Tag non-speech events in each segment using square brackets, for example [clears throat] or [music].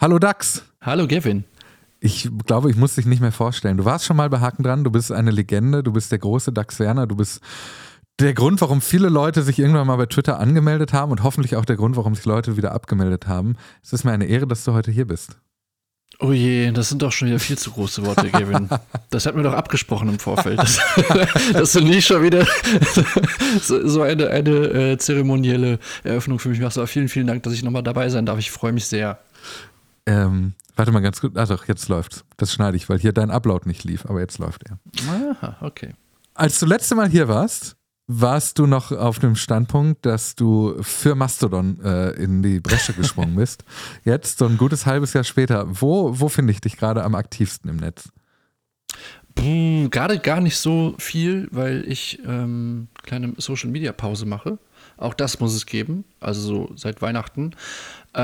Hallo Dax. Hallo Gavin. Ich glaube, ich muss dich nicht mehr vorstellen. Du warst schon mal bei Haken dran, du bist eine Legende, du bist der große Dax Werner, du bist der Grund, warum viele Leute sich irgendwann mal bei Twitter angemeldet haben und hoffentlich auch der Grund, warum sich Leute wieder abgemeldet haben. Es ist mir eine Ehre, dass du heute hier bist. Oh je, das sind doch schon wieder viel zu große Worte, Gavin. Das hatten wir doch abgesprochen im Vorfeld. Dass, [laughs] dass du nie schon wieder [laughs] so, so eine, eine äh, zeremonielle Eröffnung für mich machst. Aber vielen, vielen Dank, dass ich nochmal dabei sein darf. Ich freue mich sehr. Ähm, warte mal ganz gut. Ach doch, jetzt läuft's. Das schneide ich, weil hier dein Upload nicht lief, aber jetzt läuft er. Aha, okay. Als du letzte Mal hier warst, warst du noch auf dem Standpunkt, dass du für Mastodon äh, in die Bresche gesprungen [laughs] bist. Jetzt, so ein gutes halbes Jahr später, wo, wo finde ich dich gerade am aktivsten im Netz? Gerade gar nicht so viel, weil ich ähm, kleine Social Media Pause mache. Auch das muss es geben, also so seit Weihnachten. Äh,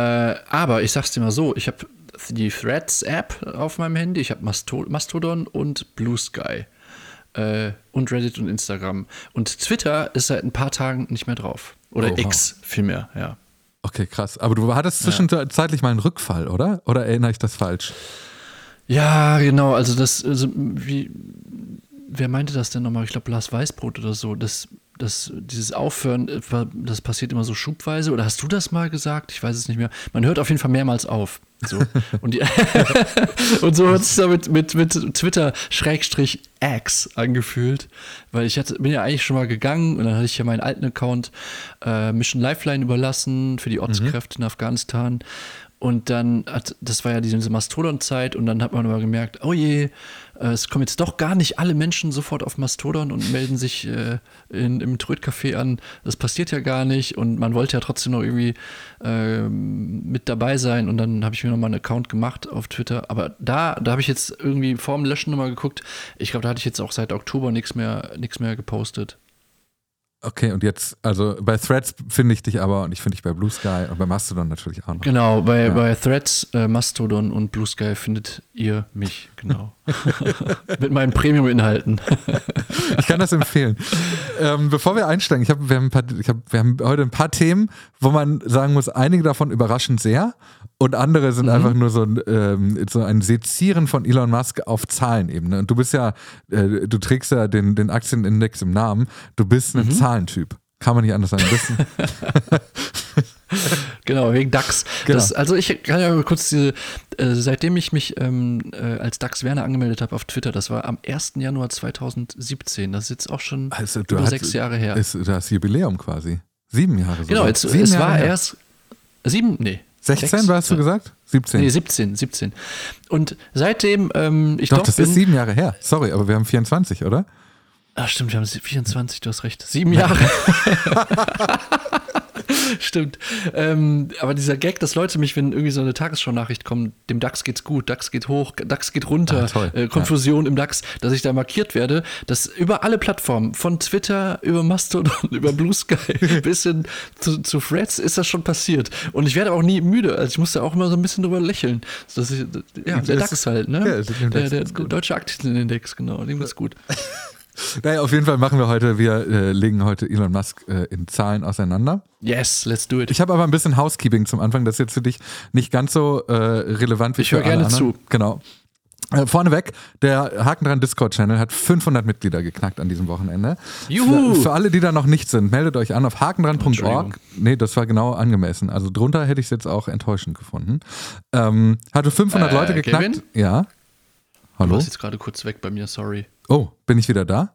aber ich sag's dir mal so: Ich habe die Threads App auf meinem Handy, ich habe Mastodon und Blue Sky äh, und Reddit und Instagram. Und Twitter ist seit ein paar Tagen nicht mehr drauf. Oder oh, X vielmehr, ja. Okay, krass. Aber du hattest zwischenzeitlich ja. mal einen Rückfall, oder? Oder erinnere ich das falsch? Ja, genau. Also das, also wie, wer meinte das denn nochmal? Ich glaube, Lars Weißbrot oder so. Das das, dieses Aufhören, äh, das passiert immer so schubweise. Oder hast du das mal gesagt? Ich weiß es nicht mehr. Man hört auf jeden Fall mehrmals auf. So. [laughs] Und, die, [laughs] und so hat es da mit, mit, mit Twitter-X angefühlt. Weil ich hatte, bin ja eigentlich schon mal gegangen und dann hatte ich ja meinen alten Account äh, Mission Lifeline überlassen für die Ortskräfte mhm. in Afghanistan. Und dann das war ja diese Mastodon-Zeit und dann hat man aber gemerkt, oh je, äh, es kommen jetzt doch gar nicht alle Menschen sofort auf Mastodon und melden sich äh, in, im Trödcafé an. Das passiert ja gar nicht und man wollte ja trotzdem noch irgendwie äh, mit dabei sein und dann habe ich mir nochmal einen Account gemacht auf Twitter. Aber da, da habe ich jetzt irgendwie vor dem Löschen nochmal geguckt. Ich glaube, da hatte ich jetzt auch seit Oktober nichts mehr, nichts mehr gepostet. Okay, und jetzt, also bei Threads finde ich dich aber und ich finde dich bei Blue Sky und bei Mastodon natürlich auch noch. Genau, bei, ja. bei Threads, äh, Mastodon und Blue Sky findet ihr mich, genau. [laughs] Mit meinen Premium-Inhalten. ich kann das empfehlen. Ähm, bevor wir einsteigen, ich hab, wir, haben paar, ich hab, wir haben heute ein paar Themen, wo man sagen muss, einige davon überraschen sehr und andere sind mhm. einfach nur so ein, ähm, so ein Sezieren von Elon Musk auf Zahlenebene. Und du bist ja, äh, du trägst ja den, den Aktienindex im Namen, du bist ein mhm. Zahlentyp. Kann man nicht anders sagen. [laughs] genau, wegen DAX. Genau. Das, also ich kann ja kurz diese, äh, seitdem ich mich ähm, äh, als DAX Werner angemeldet habe auf Twitter, das war am 1. Januar 2017, das ist jetzt auch schon also, über hast, sechs Jahre her. Ist das Jubiläum quasi. Sieben Jahre so. Genau, jetzt, Sieben es Jahre war her. erst sieben, nee, 16 Sechs, hast du gesagt? 17. Nee, 17, 17. Und seitdem ähm, ich Doch, das bin, ist sieben Jahre her. Sorry, aber wir haben 24, oder? Ah, stimmt, wir haben 24, du hast recht. Sieben Jahre. [laughs] Stimmt. Ähm, aber dieser Gag, dass Leute mich, wenn irgendwie so eine Tagesschau-Nachricht kommt, dem DAX geht's gut, DAX geht hoch, DAX geht runter, ah, äh, Konfusion ja. im DAX, dass ich da markiert werde, dass über alle Plattformen, von Twitter über Mastodon, [laughs] über Blue Sky [laughs] bis hin zu, zu Threads ist das schon passiert. Und ich werde auch nie müde. Also ich musste auch immer so ein bisschen drüber lächeln. Dass ich, ja, der DAX halt, ne? Ja, der, der, der deutsche Aktienindex, genau, dem ist gut. Naja, auf jeden Fall machen wir heute, wir äh, legen heute Elon Musk äh, in Zahlen auseinander. Yes, let's do it. Ich habe aber ein bisschen Housekeeping zum Anfang, das ist jetzt für dich nicht ganz so äh, relevant wie ich für alle gerne anderen. zu. Genau. Äh, vorneweg, der Haken dran Discord-Channel hat 500 Mitglieder geknackt an diesem Wochenende. Juhu! Für, für alle, die da noch nicht sind, meldet euch an auf hakendran.org. Nee, das war genau angemessen. Also drunter hätte ich es jetzt auch enttäuschend gefunden. Ähm, hatte 500 äh, Leute geknackt. Kevin? Ja. Hallo? Du warst jetzt gerade kurz weg bei mir, sorry. Oh, bin ich wieder da?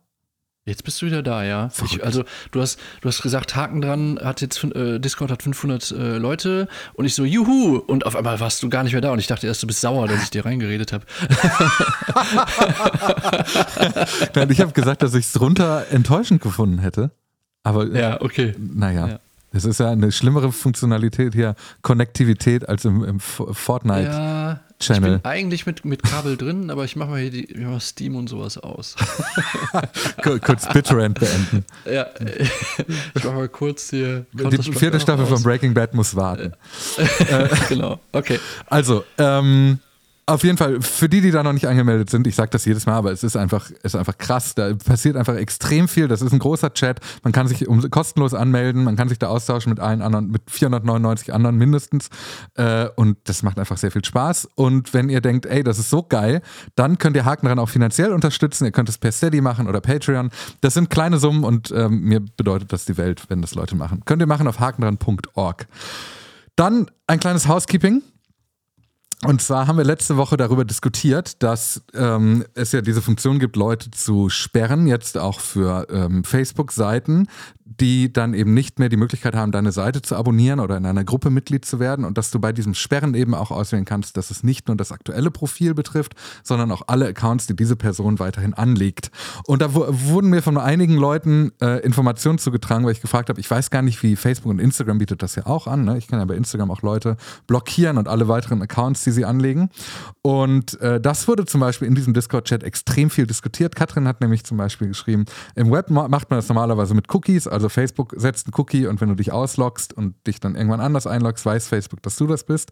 Jetzt bist du wieder da, ja. Ich, also du hast, du hast gesagt, Haken dran, hat jetzt äh, Discord hat 500 äh, Leute und ich so Juhu und auf einmal warst du gar nicht mehr da und ich dachte erst, du bist sauer, dass ich dir reingeredet habe. [laughs] Nein, ich habe gesagt, dass ich es drunter enttäuschend gefunden hätte. Aber ja, okay. Naja. Ja. Es ist ja eine schlimmere Funktionalität hier, Konnektivität als im, im Fortnite. Ja, Channel. Ich bin eigentlich mit, mit Kabel drin, aber ich mache mal hier die, mal Steam und sowas aus. [laughs] kurz BitTorrent beenden. Ja, [laughs] ich mache mal kurz hier. Die vierte Staffel aus. von Breaking Bad muss warten. [laughs] genau, okay. Also, ähm, Auf jeden Fall, für die, die da noch nicht angemeldet sind, ich sage das jedes Mal, aber es ist einfach, ist einfach krass. Da passiert einfach extrem viel. Das ist ein großer Chat. Man kann sich um, kostenlos anmelden, man kann sich da austauschen mit allen anderen, mit 499 anderen mindestens. Äh, und das macht einfach sehr viel Spaß. Und wenn ihr denkt, ey, das ist so geil, dann könnt ihr Haken daran auch finanziell unterstützen. Ihr könnt es per Steady machen oder Patreon. Das sind kleine Summen und ähm, mir bedeutet das die Welt, wenn das Leute machen. Könnt ihr machen auf hakendran.org. Dann ein kleines Housekeeping. Und zwar haben wir letzte Woche darüber diskutiert, dass ähm, es ja diese Funktion gibt, Leute zu sperren, jetzt auch für ähm, Facebook-Seiten, die dann eben nicht mehr die Möglichkeit haben, deine Seite zu abonnieren oder in einer Gruppe Mitglied zu werden und dass du bei diesem Sperren eben auch auswählen kannst, dass es nicht nur das aktuelle Profil betrifft, sondern auch alle Accounts, die diese Person weiterhin anlegt. Und da wurden mir von einigen Leuten äh, Informationen zugetragen, weil ich gefragt habe, ich weiß gar nicht, wie Facebook und Instagram bietet das ja auch an. Ne? Ich kann ja bei Instagram auch Leute blockieren und alle weiteren Accounts, die sie anlegen. Und äh, das wurde zum Beispiel in diesem Discord-Chat extrem viel diskutiert. Katrin hat nämlich zum Beispiel geschrieben, im Web macht man das normalerweise mit Cookies, also Facebook setzt einen Cookie und wenn du dich ausloggst und dich dann irgendwann anders einloggst, weiß Facebook, dass du das bist.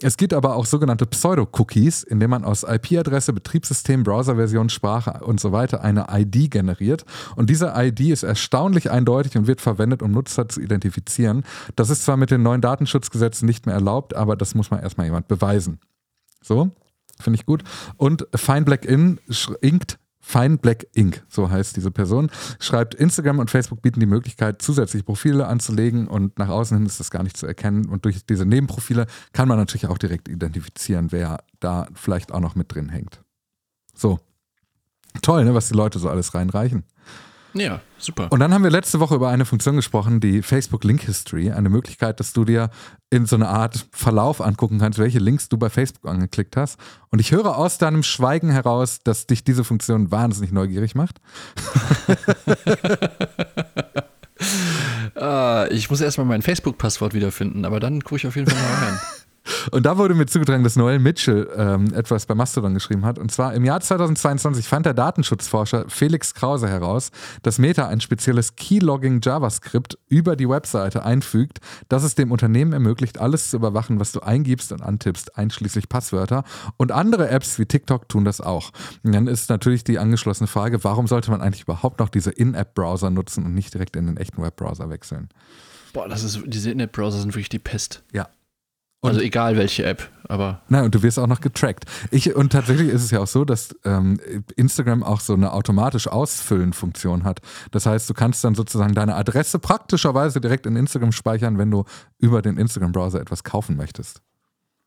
Es gibt aber auch sogenannte Pseudo-Cookies, indem man aus IP-Adresse, Betriebssystem, Browserversion, Sprache und so weiter eine ID generiert. Und diese ID ist erstaunlich eindeutig und wird verwendet, um Nutzer zu identifizieren. Das ist zwar mit den neuen Datenschutzgesetzen nicht mehr erlaubt, aber das muss man erstmal jemand beweisen. So, finde ich gut. Und Fine Black In inkt Fine Black Ink, so heißt diese Person, schreibt, Instagram und Facebook bieten die Möglichkeit, zusätzliche Profile anzulegen und nach außen hin ist das gar nicht zu erkennen. Und durch diese Nebenprofile kann man natürlich auch direkt identifizieren, wer da vielleicht auch noch mit drin hängt. So. Toll, ne, was die Leute so alles reinreichen. Ja, super. Und dann haben wir letzte Woche über eine Funktion gesprochen, die Facebook Link History, eine Möglichkeit, dass du dir in so eine Art Verlauf angucken kannst, welche Links du bei Facebook angeklickt hast. Und ich höre aus deinem Schweigen heraus, dass dich diese Funktion wahnsinnig neugierig macht. uh, [laughs] ich muss erstmal mein Facebook-Passwort wiederfinden, aber dann gucke ich auf jeden Fall mal rein. [laughs] Und da wurde mir zugetragen, dass Noel Mitchell ähm, etwas bei Mastodon geschrieben hat. Und zwar im Jahr 2022 fand der Datenschutzforscher Felix Krause heraus, dass Meta ein spezielles Keylogging JavaScript über die Webseite einfügt, das es dem Unternehmen ermöglicht, alles zu überwachen, was du eingibst und antippst, einschließlich Passwörter. Und andere Apps wie TikTok tun das auch. Und dann ist natürlich die angeschlossene Frage, warum sollte man eigentlich überhaupt noch diese In-App-Browser nutzen und nicht direkt in den echten Webbrowser wechseln? Boah, das ist, diese In-App-Browser sind wirklich die Pest. Ja, und also egal welche App, aber. Nein, und du wirst auch noch getrackt. Ich, und tatsächlich ist es ja auch so, dass ähm, Instagram auch so eine automatisch Ausfüllen-Funktion hat. Das heißt, du kannst dann sozusagen deine Adresse praktischerweise direkt in Instagram speichern, wenn du über den Instagram-Browser etwas kaufen möchtest.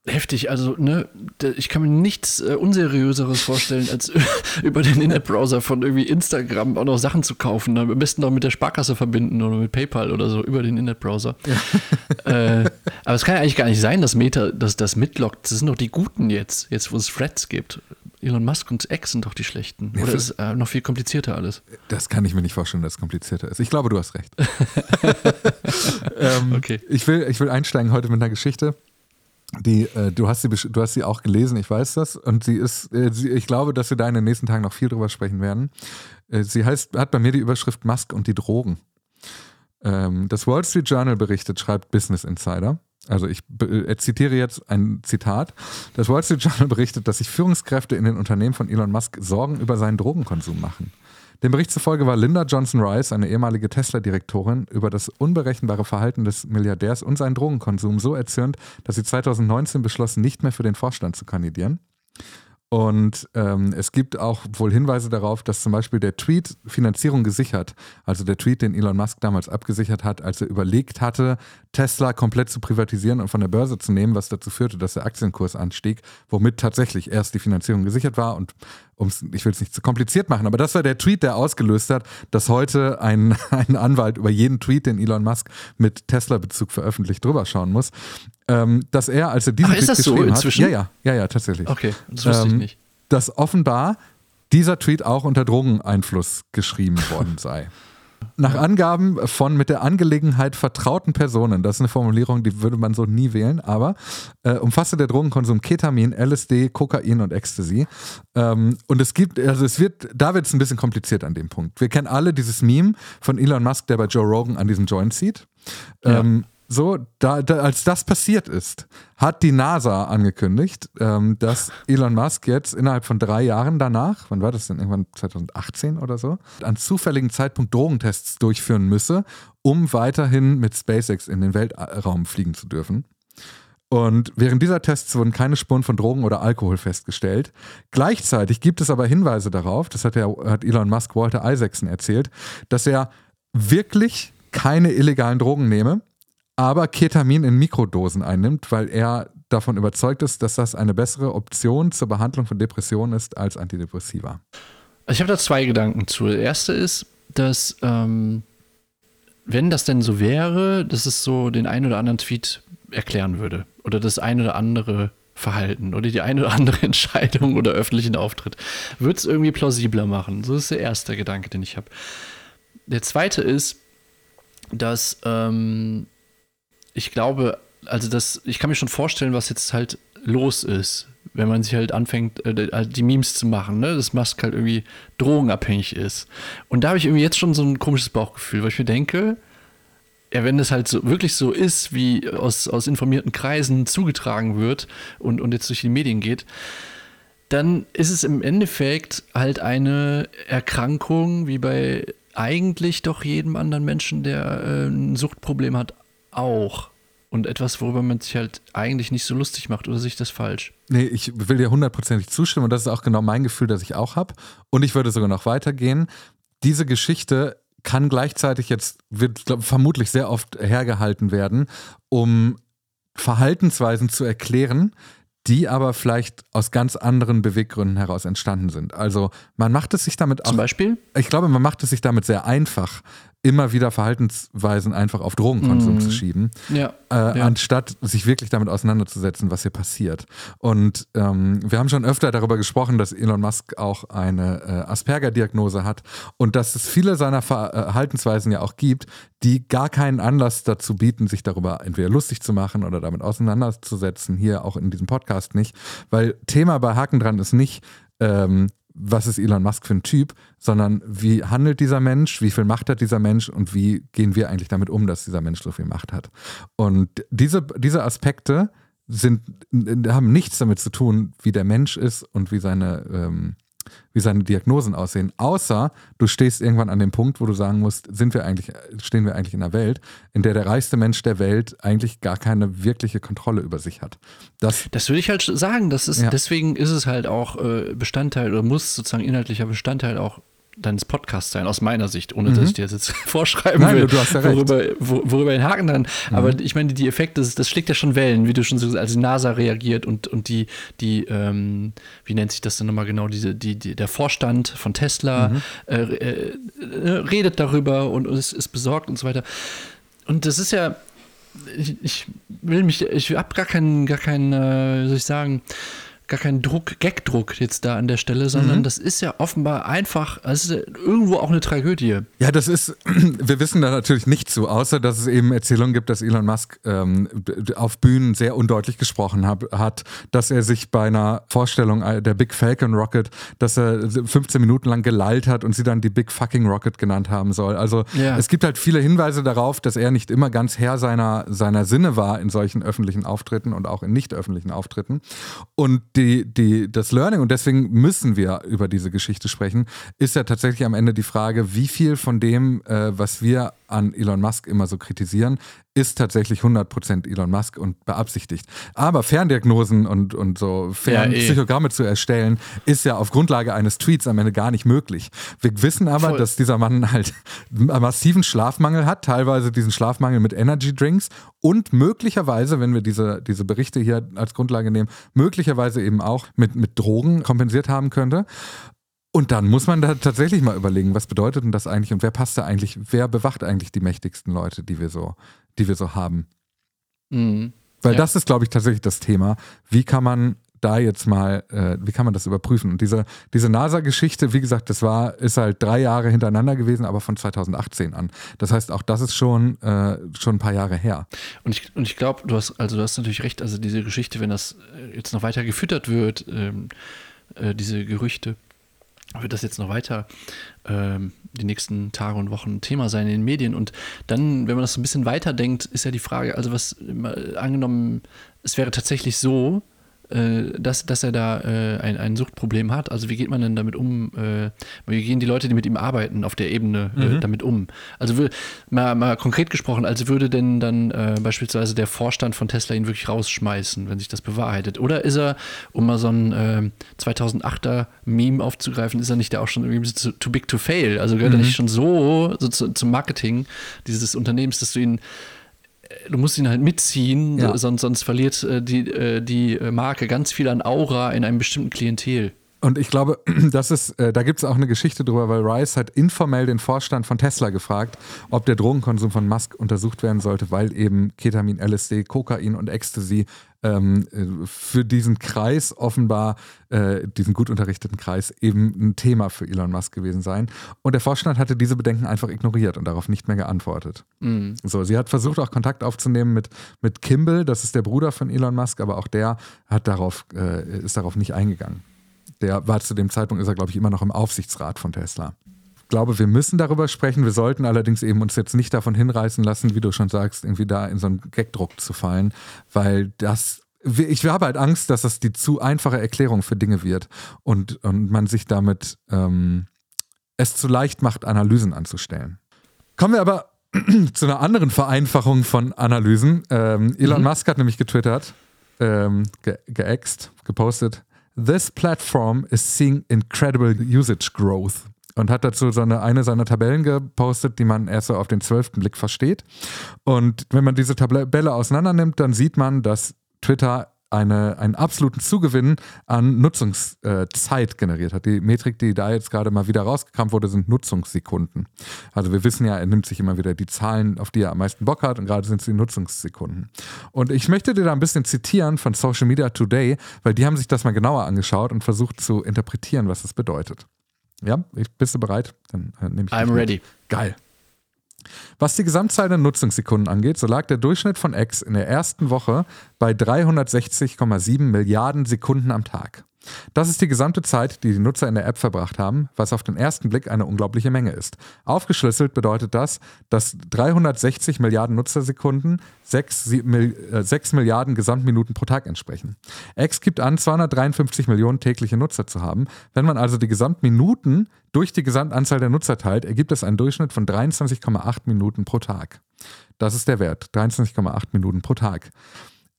Heftig, also ne, ich kann mir nichts äh, unseriöseres vorstellen, als [laughs] über den Internetbrowser von irgendwie Instagram auch noch Sachen zu kaufen. Am besten noch mit der Sparkasse verbinden oder mit PayPal oder so über den Internetbrowser. Ja. [laughs] äh, aber es kann ja eigentlich gar nicht sein, dass Meta das, das mitlockt. Das sind doch die Guten jetzt, jetzt wo es Threads gibt. Elon Musk und X sind doch die Schlechten. Oder ja, ist äh, noch viel komplizierter alles? Das kann ich mir nicht vorstellen, dass es komplizierter ist. Ich glaube, du hast recht. [laughs] ähm, okay. Ich will, ich will einsteigen heute mit einer Geschichte die, äh, du, hast sie, du hast sie auch gelesen, ich weiß das. Und sie ist, äh, sie, ich glaube, dass wir da in den nächsten Tagen noch viel drüber sprechen werden. Äh, sie heißt, hat bei mir die Überschrift Musk und die Drogen. Ähm, das Wall Street Journal berichtet, schreibt Business Insider. Also ich äh, zitiere jetzt ein Zitat. Das Wall Street Journal berichtet, dass sich Führungskräfte in den Unternehmen von Elon Musk Sorgen über seinen Drogenkonsum machen. Dem Bericht zufolge war Linda Johnson Rice, eine ehemalige Tesla-Direktorin, über das unberechenbare Verhalten des Milliardärs und seinen Drogenkonsum so erzürnt, dass sie 2019 beschloss, nicht mehr für den Vorstand zu kandidieren. Und ähm, es gibt auch wohl Hinweise darauf, dass zum Beispiel der Tweet Finanzierung gesichert, also der Tweet, den Elon Musk damals abgesichert hat, als er überlegt hatte, Tesla komplett zu privatisieren und von der Börse zu nehmen, was dazu führte, dass der Aktienkurs anstieg, womit tatsächlich erst die Finanzierung gesichert war und um's, ich will es nicht zu kompliziert machen, aber das war der Tweet, der ausgelöst hat, dass heute ein, [laughs] ein Anwalt über jeden Tweet, den Elon Musk mit Tesla-Bezug veröffentlicht, drüber schauen muss. Ähm, dass er, als er diesen Ach, Tweet ist das so inzwischen? hat, ja, ja, ja, ja, tatsächlich. Okay, das wusste ähm, ich nicht. Dass offenbar dieser Tweet auch unter Drogeneinfluss geschrieben worden sei. Nach Angaben von mit der Angelegenheit vertrauten Personen, das ist eine Formulierung, die würde man so nie wählen, aber äh, umfasste der Drogenkonsum Ketamin, LSD, Kokain und Ecstasy. Ähm, und es gibt, also es wird, da wird es ein bisschen kompliziert an dem Punkt. Wir kennen alle dieses Meme von Elon Musk, der bei Joe Rogan an diesem Joint zieht. Ähm, so, da, da, als das passiert ist, hat die NASA angekündigt, ähm, dass Elon Musk jetzt innerhalb von drei Jahren danach, wann war das denn, irgendwann 2018 oder so, an zufälligen Zeitpunkt Drogentests durchführen müsse, um weiterhin mit SpaceX in den Weltraum fliegen zu dürfen. Und während dieser Tests wurden keine Spuren von Drogen oder Alkohol festgestellt. Gleichzeitig gibt es aber Hinweise darauf, das hat, der, hat Elon Musk Walter Isaacson erzählt, dass er wirklich keine illegalen Drogen nehme, aber Ketamin in Mikrodosen einnimmt, weil er davon überzeugt ist, dass das eine bessere Option zur Behandlung von Depressionen ist als Antidepressiva. Ich habe da zwei Gedanken zu. Der erste ist, dass ähm, wenn das denn so wäre, dass es so den einen oder anderen Tweet erklären würde oder das eine oder andere Verhalten oder die eine oder andere [laughs] Entscheidung oder öffentlichen Auftritt, würde es irgendwie plausibler machen. So ist der erste Gedanke, den ich habe. Der zweite ist, dass ähm, ich glaube, also das, ich kann mir schon vorstellen, was jetzt halt los ist, wenn man sich halt anfängt, äh, die Memes zu machen, ne? dass Musk halt irgendwie drogenabhängig ist. Und da habe ich irgendwie jetzt schon so ein komisches Bauchgefühl, weil ich mir denke, ja, wenn das halt so wirklich so ist, wie aus, aus informierten Kreisen zugetragen wird und, und jetzt durch die Medien geht, dann ist es im Endeffekt halt eine Erkrankung, wie bei eigentlich doch jedem anderen Menschen, der äh, ein Suchtproblem hat, auch. Und etwas, worüber man sich halt eigentlich nicht so lustig macht, oder sehe ich das falsch? Nee, ich will dir hundertprozentig zustimmen und das ist auch genau mein Gefühl, das ich auch habe. Und ich würde sogar noch weitergehen. Diese Geschichte kann gleichzeitig jetzt, wird glaub, vermutlich sehr oft hergehalten werden, um Verhaltensweisen zu erklären, die aber vielleicht aus ganz anderen Beweggründen heraus entstanden sind. Also man macht es sich damit auch. Zum Beispiel? Ich glaube, man macht es sich damit sehr einfach, immer wieder Verhaltensweisen einfach auf Drogenkonsum mm. zu schieben, ja, äh, ja. anstatt sich wirklich damit auseinanderzusetzen, was hier passiert. Und ähm, wir haben schon öfter darüber gesprochen, dass Elon Musk auch eine äh, Asperger-Diagnose hat und dass es viele seiner Verhaltensweisen ja auch gibt, die gar keinen Anlass dazu bieten, sich darüber entweder lustig zu machen oder damit auseinanderzusetzen, hier auch in diesem Podcast nicht. Weil Thema bei Haken dran ist nicht, ähm, was ist Elon Musk für ein Typ, sondern wie handelt dieser Mensch, wie viel Macht hat dieser Mensch und wie gehen wir eigentlich damit um, dass dieser Mensch so viel Macht hat. Und diese, diese Aspekte sind, haben nichts damit zu tun, wie der Mensch ist und wie seine ähm, wie seine Diagnosen aussehen. Außer du stehst irgendwann an dem Punkt, wo du sagen musst, sind wir eigentlich, stehen wir eigentlich in einer Welt, in der der reichste Mensch der Welt eigentlich gar keine wirkliche Kontrolle über sich hat. Das, das würde ich halt sagen. Das ist, ja. Deswegen ist es halt auch äh, Bestandteil oder muss sozusagen inhaltlicher Bestandteil auch deines Podcasts sein, aus meiner Sicht, ohne mhm. dass ich dir das jetzt [laughs] vorschreiben Nein, will, du hast ja worüber, wo, worüber den Haken dann. Mhm. Aber ich meine, die Effekte, das, das, schlägt ja schon Wellen, wie du schon so, als die NASA reagiert und, und die, die ähm, wie nennt sich das denn nochmal genau, diese, die, die, der Vorstand von Tesla mhm. äh, äh, redet darüber und, und ist, ist besorgt und so weiter. Und das ist ja, ich, ich will mich, ich habe gar keinen, gar keinen, äh, wie soll ich sagen, gar kein Druck, Gagdruck jetzt da an der Stelle, sondern mhm. das ist ja offenbar einfach, es ist irgendwo auch eine Tragödie. Ja, das ist, [clears throat] wir wissen da natürlich nicht so, außer dass es eben Erzählungen gibt, dass Elon Musk ähm, auf Bühnen sehr undeutlich gesprochen hab, hat, dass er sich bei einer Vorstellung äh, der Big Falcon Rocket, dass er 15 Minuten lang gelallt hat und sie dann die Big Fucking Rocket genannt haben soll. Also ja. es gibt halt viele Hinweise darauf, dass er nicht immer ganz Herr seiner, seiner Sinne war in solchen öffentlichen Auftritten und auch in nicht öffentlichen Auftritten. Und die, die, das Learning, und deswegen müssen wir über diese Geschichte sprechen, ist ja tatsächlich am Ende die Frage, wie viel von dem, äh, was wir an Elon Musk immer so kritisieren, ist tatsächlich 100% Elon Musk und beabsichtigt. Aber Ferndiagnosen und, und so Fernpsychogramme ja, eh. zu erstellen, ist ja auf Grundlage eines Tweets am Ende gar nicht möglich. Wir wissen aber, Voll. dass dieser Mann halt einen [laughs] massiven Schlafmangel hat, teilweise diesen Schlafmangel mit Energy Drinks und möglicherweise, wenn wir diese, diese Berichte hier als Grundlage nehmen, möglicherweise eben auch mit, mit Drogen kompensiert haben könnte. Und dann muss man da tatsächlich mal überlegen, was bedeutet denn das eigentlich und wer passt da eigentlich, wer bewacht eigentlich die mächtigsten Leute, die wir so, die wir so haben. Mhm. Weil ja. das ist, glaube ich, tatsächlich das Thema. Wie kann man da jetzt mal, äh, wie kann man das überprüfen? Und diese, diese NASA-Geschichte, wie gesagt, das war, ist halt drei Jahre hintereinander gewesen, aber von 2018 an. Das heißt, auch das ist schon, äh, schon ein paar Jahre her. Und ich, und ich glaube, du hast, also du hast natürlich recht, also diese Geschichte, wenn das jetzt noch weiter gefüttert wird, ähm, äh, diese Gerüchte, wird das jetzt noch weiter ähm, die nächsten Tage und Wochen Thema sein in den Medien. Und dann, wenn man das so ein bisschen weiterdenkt, ist ja die Frage, also was angenommen, es wäre tatsächlich so, äh, dass, dass er da äh, ein, ein Suchtproblem hat. Also wie geht man denn damit um? Äh, wie gehen die Leute, die mit ihm arbeiten, auf der Ebene äh, mhm. damit um? Also mal, mal konkret gesprochen, also würde denn dann äh, beispielsweise der Vorstand von Tesla ihn wirklich rausschmeißen, wenn sich das bewahrheitet? Oder ist er, um mal so ein 2008er äh, Meme aufzugreifen, ist er nicht da auch schon irgendwie too, too big to fail? Also gehört mhm. er nicht schon so, so zu, zum Marketing dieses Unternehmens, dass du ihn du musst ihn halt mitziehen, ja. sonst, sonst verliert äh, die, äh, die Marke ganz viel an Aura in einem bestimmten Klientel. Und ich glaube, [clears throat] das ist, äh, da gibt es auch eine Geschichte drüber, weil Rice hat informell den Vorstand von Tesla gefragt, ob der Drogenkonsum von Musk untersucht werden sollte, weil eben Ketamin, LSD, Kokain und Ecstasy ähm, äh, für diesen Kreis offenbar, äh, diesen gut unterrichteten Kreis, eben ein Thema für Elon Musk gewesen sein. Und der Vorstand hatte diese Bedenken einfach ignoriert und darauf nicht mehr geantwortet. Mhm. So, sie hat versucht auch Kontakt aufzunehmen mit, mit Kimball, das ist der Bruder von Elon Musk, aber auch der hat darauf, äh, ist darauf nicht eingegangen. Der war zu dem Zeitpunkt, ist er, glaube ich, immer noch im Aufsichtsrat von Tesla. Ich glaube, wir müssen darüber sprechen. Wir sollten allerdings eben uns jetzt nicht davon hinreißen lassen, wie du schon sagst, irgendwie da in so einen Gagdruck zu fallen, weil das ich habe halt Angst, dass das die zu einfache Erklärung für Dinge wird und, und man sich damit ähm, es zu leicht macht, Analysen anzustellen. Kommen wir aber [clears throat] zu einer anderen Vereinfachung von Analysen. Ähm, Elon mhm. Musk hat nämlich getwittert, ähm, ge geäxt, gepostet, This platform is seeing incredible usage growth. Und hat dazu so eine, eine seiner Tabellen gepostet, die man erst so auf den zwölften Blick versteht. Und wenn man diese Tabelle auseinander nimmt, dann sieht man, dass Twitter eine, einen absoluten Zugewinn an Nutzungszeit generiert hat. Die Metrik, die da jetzt gerade mal wieder rausgekramt wurde, sind Nutzungssekunden. Also wir wissen ja, er nimmt sich immer wieder die Zahlen, auf die er am meisten Bock hat und gerade sind es die Nutzungssekunden. Und ich möchte dir da ein bisschen zitieren von Social Media Today, weil die haben sich das mal genauer angeschaut und versucht zu interpretieren, was das bedeutet. Ja, bist du bereit? Dann äh, nehme ich I'm ready. Geil. Was die Gesamtzahl der Nutzungssekunden angeht, so lag der Durchschnitt von X in der ersten Woche bei 360,7 Milliarden Sekunden am Tag. Das ist die gesamte Zeit, die die Nutzer in der App verbracht haben, was auf den ersten Blick eine unglaubliche Menge ist. Aufgeschlüsselt bedeutet das, dass 360 Milliarden Nutzersekunden 6, 6 Milliarden Gesamtminuten pro Tag entsprechen. X gibt an, 253 Millionen tägliche Nutzer zu haben. Wenn man also die Gesamtminuten durch die Gesamtanzahl der Nutzer teilt, ergibt es einen Durchschnitt von 23,8 Minuten pro Tag. Das ist der Wert, 23,8 Minuten pro Tag.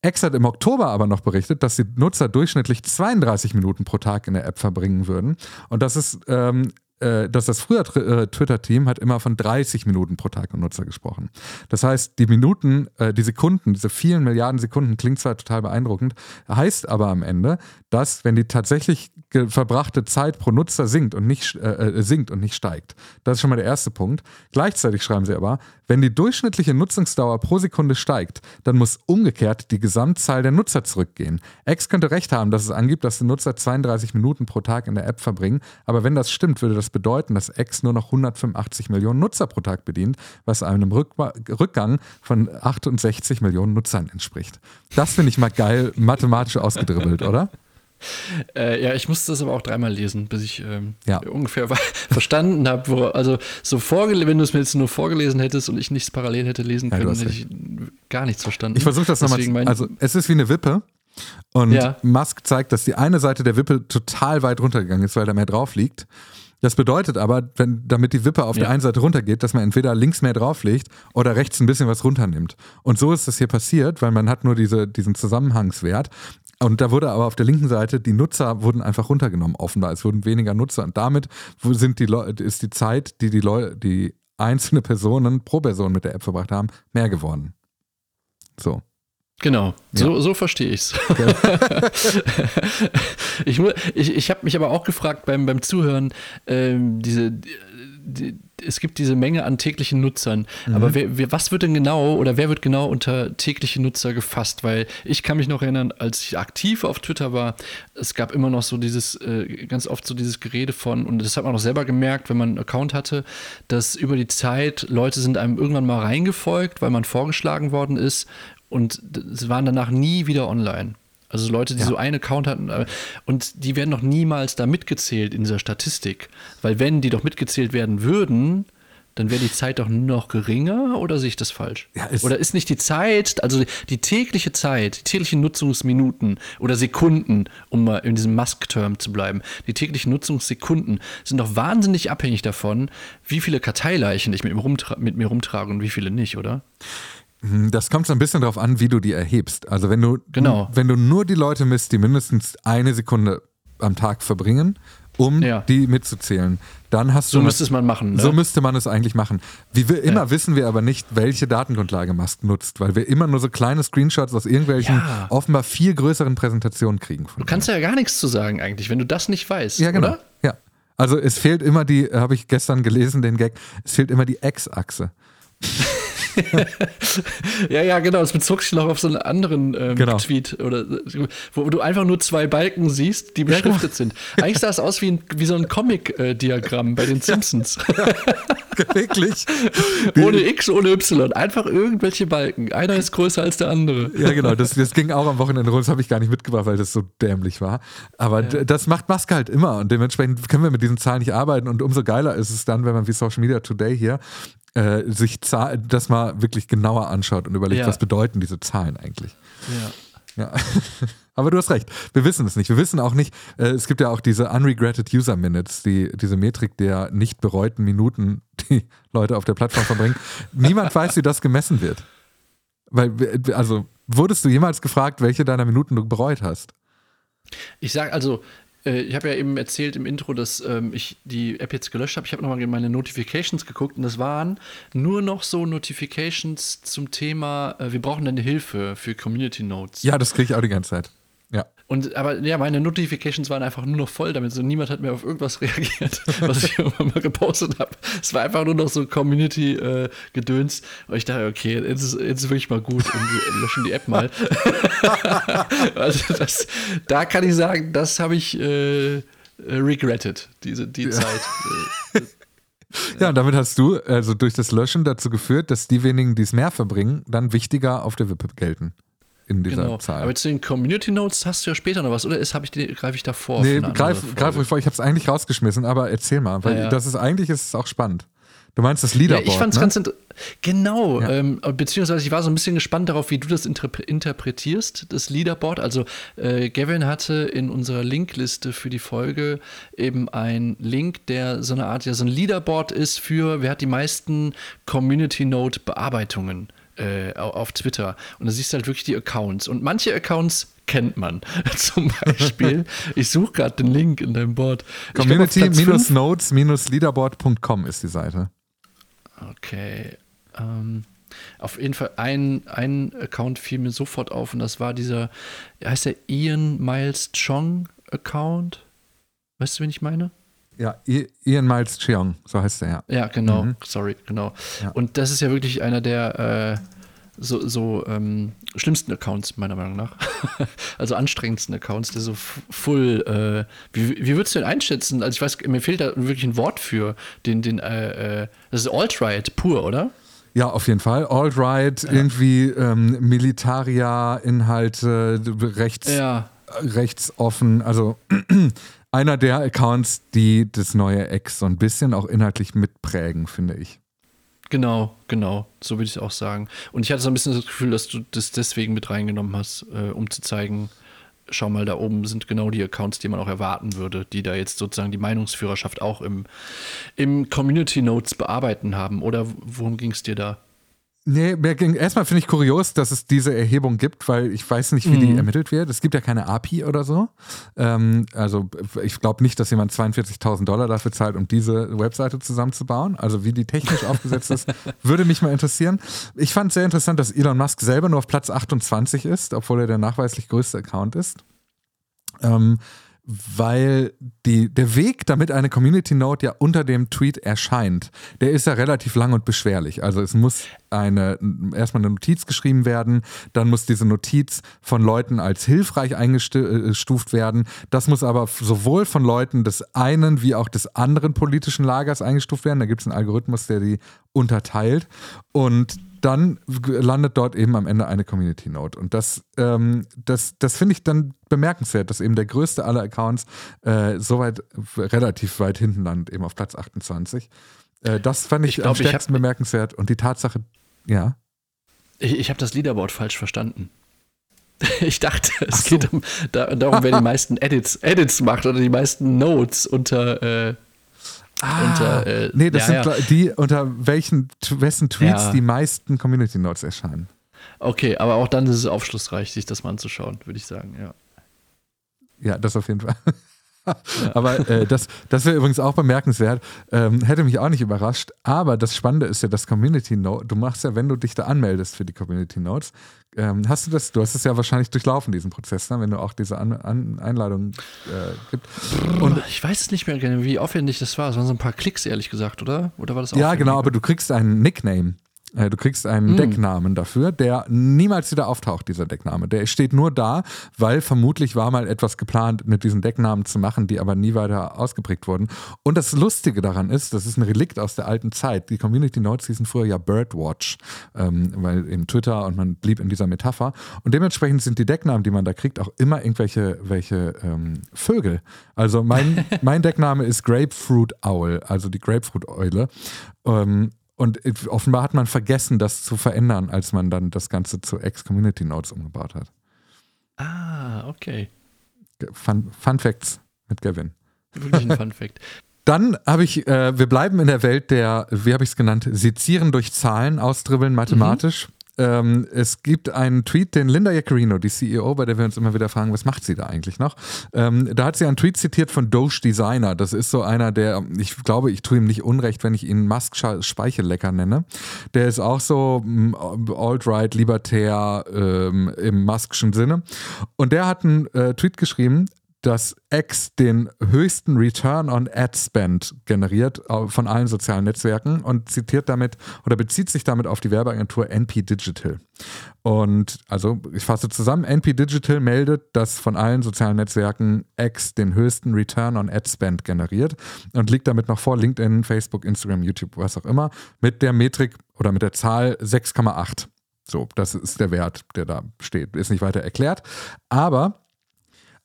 X hat im Oktober aber noch berichtet, dass die Nutzer durchschnittlich 32 Minuten pro Tag in der App verbringen würden. Und das ist ähm, äh, dass das früher äh, Twitter-Team hat immer von 30 Minuten pro Tag und Nutzer gesprochen. Das heißt, die Minuten, äh, die Sekunden, diese vielen Milliarden Sekunden klingt zwar total beeindruckend, heißt aber am Ende, dass wenn die tatsächlich verbrachte Zeit pro Nutzer sinkt und nicht äh, sinkt und nicht steigt. Das ist schon mal der erste Punkt. Gleichzeitig schreiben sie aber, wenn die durchschnittliche Nutzungsdauer pro Sekunde steigt, dann muss umgekehrt die Gesamtzahl der Nutzer zurückgehen. X könnte recht haben, dass es angibt, dass die Nutzer 32 Minuten pro Tag in der App verbringen, aber wenn das stimmt, würde das bedeuten, dass X nur noch 185 Millionen Nutzer pro Tag bedient, was einem Rückgang von 68 Millionen Nutzern entspricht. Das finde ich mal geil mathematisch ausgedribbelt, oder? [laughs] Äh, ja, ich musste das aber auch dreimal lesen, bis ich ähm, ja. ungefähr [laughs] verstanden habe. Also, so wenn du es mir jetzt nur vorgelesen hättest und ich nichts parallel hätte lesen können, ja, hätte ich gar nichts verstanden. Ich versuche das nochmal. Also, es ist wie eine Wippe. Und ja. Musk zeigt, dass die eine Seite der Wippe total weit runtergegangen ist, weil da mehr drauf liegt. Das bedeutet aber, wenn, damit die Wippe auf ja. der einen Seite runtergeht, dass man entweder links mehr drauflegt oder rechts ein bisschen was runternimmt. Und so ist das hier passiert, weil man hat nur diese, diesen Zusammenhangswert. Und da wurde aber auf der linken Seite, die Nutzer wurden einfach runtergenommen, offenbar. Es wurden weniger Nutzer. Und damit sind die ist die Zeit, die die, Leute, die einzelne Personen pro Person mit der App verbracht haben, mehr geworden. So. Genau, so, ja. so verstehe ich's. Okay. [laughs] ich ich, ich habe mich aber auch gefragt beim, beim Zuhören, ähm, diese, die, es gibt diese Menge an täglichen Nutzern, mhm. aber wer, wer, was wird denn genau oder wer wird genau unter tägliche Nutzer gefasst? Weil ich kann mich noch erinnern, als ich aktiv auf Twitter war, es gab immer noch so dieses, äh, ganz oft so dieses Gerede von, und das hat man auch selber gemerkt, wenn man einen Account hatte, dass über die Zeit Leute sind einem irgendwann mal reingefolgt, weil man vorgeschlagen worden ist und sie waren danach nie wieder online. Also Leute, die ja. so einen Account hatten. Und die werden noch niemals da mitgezählt in dieser Statistik. Weil wenn die doch mitgezählt werden würden, dann wäre die Zeit doch noch geringer oder sehe ich das falsch? Ja, ist oder ist nicht die Zeit, also die tägliche Zeit, die täglichen Nutzungsminuten oder Sekunden, um mal in diesem Musk-Term zu bleiben, die täglichen Nutzungssekunden sind doch wahnsinnig abhängig davon, wie viele Karteileichen ich mit mir, rumtra mit mir rumtrage und wie viele nicht, oder? Hm, das kommt so ein bisschen darauf an, wie du die erhebst. Also wenn du, genau. wenn du nur die Leute misst, die mindestens eine Sekunde am Tag verbringen, um ja. die mitzuzählen, dann hast du. So müsste es man machen. Ne? So müsste man es eigentlich machen. Wie wir immer ja. wissen wir aber nicht, welche Datengrundlage Musk nutzt, weil wir immer nur so kleine Screenshots aus irgendwelchen ja. offenbar viel größeren Präsentationen kriegen. du kannst ja gar nichts zu sagen eigentlich, wenn du das nicht weißt. Ja, genau. Oder? Ja. Also es fehlt immer die, habe ich gestern gelesen, den Gag, es fehlt immer die X-Achse. [laughs] [laughs] ja, ja, genau. Das bezog sich noch auf so einen anderen ähm, genau. Tweet, oder, wo du einfach nur zwei Balken siehst, die beschriftet ja, genau. sind. Eigentlich sah es aus wie, ein, wie so ein Comic-Diagramm bei den Simpsons. [laughs] Wirklich. [laughs] ohne X, ohne Y. Einfach irgendwelche Balken. Einer ist größer als der andere. Ja, genau. Das, das ging auch am Wochenende rum. Das habe ich gar nicht mitgebracht, weil das so dämlich war. Aber ja. das macht Maske halt immer. Und dementsprechend können wir mit diesen Zahlen nicht arbeiten. Und umso geiler ist es dann, wenn man wie Social Media Today hier äh, sich das mal wirklich genauer anschaut und überlegt, ja. was bedeuten diese Zahlen eigentlich. Ja. Ja. [laughs] Aber du hast recht, wir wissen es nicht. Wir wissen auch nicht, äh, es gibt ja auch diese Unregretted User Minutes, die, diese Metrik der nicht bereuten Minuten, [laughs] die Leute auf der Plattform verbringen. Niemand weiß, wie das gemessen wird. Weil, also, wurdest du jemals gefragt, welche deiner Minuten du bereut hast? Ich sage also, äh, ich habe ja eben erzählt im Intro, dass ähm, ich die App jetzt gelöscht habe. Ich habe nochmal in meine Notifications geguckt und das waren nur noch so Notifications zum Thema, äh, wir brauchen deine Hilfe für Community Notes. Ja, das kriege ich auch die ganze Zeit. Ja. Und aber ja, meine Notifications waren einfach nur noch voll damit. So niemand hat mehr auf irgendwas [laughs] reagiert, was ich irgendwann mal gepostet habe. Es war einfach nur noch so Community-Gedöns. Äh, und ich dachte, okay, jetzt ist, jetzt ist wirklich mal gut und wir [laughs] löschen die App mal. [laughs] also das, da kann ich sagen, das habe ich äh, regretted, diese die Zeit. Ja, und damit hast du also durch das Löschen dazu geführt, dass die wenigen, die es mehr verbringen, dann wichtiger auf der Wippe gelten in dieser genau. Zahl. Aber zu den Community Notes hast du ja später noch was, oder ist, ich greife ich da vor? Nee, greif, greif ruhig vor, ich habe es eigentlich rausgeschmissen, aber erzähl mal, weil ja, ja. das ist eigentlich ist es auch spannend. Du meinst das Leaderboard, ja, ich fand's ne? ganz genau, ja. ähm, beziehungsweise ich war so ein bisschen gespannt darauf, wie du das interpretierst, das Leaderboard. Also äh, Gavin hatte in unserer Linkliste für die Folge eben einen Link, der so eine Art, ja so ein Leaderboard ist für, wer hat die meisten Community Note Bearbeitungen äh, auf Twitter. Und da siehst du halt wirklich die Accounts. Und manche Accounts kennt man. [laughs] Zum Beispiel, [laughs] ich suche gerade den Link in deinem Board. Community-notes-leaderboard.com ist die Seite. Okay. Ähm, auf jeden Fall ein, ein Account fiel mir sofort auf und das war dieser, heißt der Ian Miles Chong Account? Weißt du, wen ich meine? Ja, Ian Miles Cheong, so heißt er ja. Ja, genau, mhm. sorry, genau. Ja. Und das ist ja wirklich einer der äh, so, so ähm, schlimmsten Accounts, meiner Meinung nach. [laughs] also anstrengendsten Accounts, der so full. Äh, wie, wie würdest du den einschätzen? Also, ich weiß, mir fehlt da wirklich ein Wort für den, den, äh, äh das ist Alt-Right pur, oder? Ja, auf jeden Fall. Alt-Right, ja. irgendwie ähm, Militaria-Inhalte, rechts, ja. rechtsoffen, also [clears throat] einer der Accounts, die das neue Ex so ein bisschen auch inhaltlich mitprägen, finde ich. Genau, genau, so würde ich es auch sagen. Und ich hatte so ein bisschen das Gefühl, dass du das deswegen mit reingenommen hast, äh, um zu zeigen, schau mal, da oben sind genau die Accounts, die man auch erwarten würde, die da jetzt sozusagen die Meinungsführerschaft auch im, im Community Notes bearbeiten haben. Oder worum ging es dir da? Nee, erstmal finde ich kurios, dass es diese Erhebung gibt, weil ich weiß nicht, wie mhm. die ermittelt wird. Es gibt ja keine API oder so. Ähm, also ich glaube nicht, dass jemand 42.000 Dollar dafür zahlt, um diese Webseite zusammenzubauen. Also wie die technisch [laughs] aufgesetzt ist, würde mich mal interessieren. Ich fand es sehr interessant, dass Elon Musk selber nur auf Platz 28 ist, obwohl er der nachweislich größte Account ist. Ähm, weil die, der Weg, damit eine Community Note ja unter dem Tweet erscheint, der ist ja relativ lang und beschwerlich. Also es muss eine, erstmal eine Notiz geschrieben werden, dann muss diese Notiz von Leuten als hilfreich eingestuft werden. Das muss aber sowohl von Leuten des einen wie auch des anderen politischen Lagers eingestuft werden. Da gibt es einen Algorithmus, der die unterteilt. Und dann landet dort eben am Ende eine Community Note. Und das, ähm, das, das finde ich dann bemerkenswert, dass eben der größte aller Accounts äh, so weit, relativ weit hinten landet, eben auf Platz 28. Äh, das fand ich, ich glaub, am stärksten hab, bemerkenswert. Und die Tatsache, ja. Ich, ich habe das Leaderboard falsch verstanden. [laughs] Ich dachte, es so. geht um, da, darum, wer die [laughs] meisten Edits, Edits macht oder die meisten Notes unter. Äh, ah, unter, äh, nee, das ja, sind ja. die, unter welchen, wessen Tweets ja. die meisten Community Notes erscheinen. Okay, aber auch dann ist es aufschlussreich, sich das mal anzuschauen, würde ich sagen, ja. Ja, das auf jeden Fall. [laughs] aber äh, das, das wäre übrigens auch bemerkenswert. Ähm, hätte mich auch nicht überrascht. Aber das Spannende ist ja das Community Note. Du machst ja, wenn du dich da anmeldest für die Community Notes, ähm, hast du das, du hast es ja wahrscheinlich durchlaufen, diesen Prozess, ne? wenn du auch diese An An Einladung äh, gibt. Und ich weiß es nicht mehr genau, wie aufwendig das war. Es waren so ein paar Klicks, ehrlich gesagt, oder? Oder war das Ja, genau, aber du kriegst einen Nickname. Äh, du kriegst einen mm. Decknamen dafür, der niemals wieder auftaucht, dieser Deckname. Der steht nur da, weil vermutlich war mal etwas geplant, mit diesen Decknamen zu machen, die aber nie weiter ausgeprägt wurden. Und das Lustige daran ist, das ist ein Relikt aus der alten Zeit. Die Community Notes hießen früher ja Birdwatch, ähm, weil eben Twitter und man blieb in dieser Metapher. Und dementsprechend sind die Decknamen, die man da kriegt, auch immer irgendwelche welche, ähm, Vögel. Also mein, [laughs] mein Deckname ist Grapefruit Owl, also die Grapefruit-Eule. Ähm, und offenbar hat man vergessen, das zu verändern, als man dann das Ganze zu Ex-Community Notes umgebaut hat. Ah, okay. Fun, Fun Facts mit Gavin. Wirklich ein Fun Fact. [laughs] Dann habe ich, äh, wir bleiben in der Welt der, wie habe ich es genannt, Sezieren durch Zahlen, Austribbeln mathematisch. Mhm. Ähm, es gibt einen Tweet, den Linda Yaccarino, die CEO, bei der wir uns immer wieder fragen, was macht sie da eigentlich noch? Ähm, da hat sie einen Tweet zitiert von Doge Designer. Das ist so einer, der, ich glaube, ich tue ihm nicht unrecht, wenn ich ihn Musk Speichellecker nenne. Der ist auch so mm, alt-right, libertär ähm, im Muskschen Sinne. Und der hat einen äh, Tweet geschrieben, dass X den höchsten Return on Ad Spend generiert äh, von allen sozialen Netzwerken und zitiert damit oder bezieht sich damit auf die Werbeagentur NP Digital. Und also ich fasse zusammen, NP Digital meldet, dass von allen sozialen Netzwerken X den höchsten Return on Ad Spend generiert und liegt damit noch vor LinkedIn, Facebook, Instagram, YouTube, was auch immer, mit der Metrik oder mit der Zahl 6,8. So, das ist der Wert, der da steht. Ist nicht weiter erklärt. Aber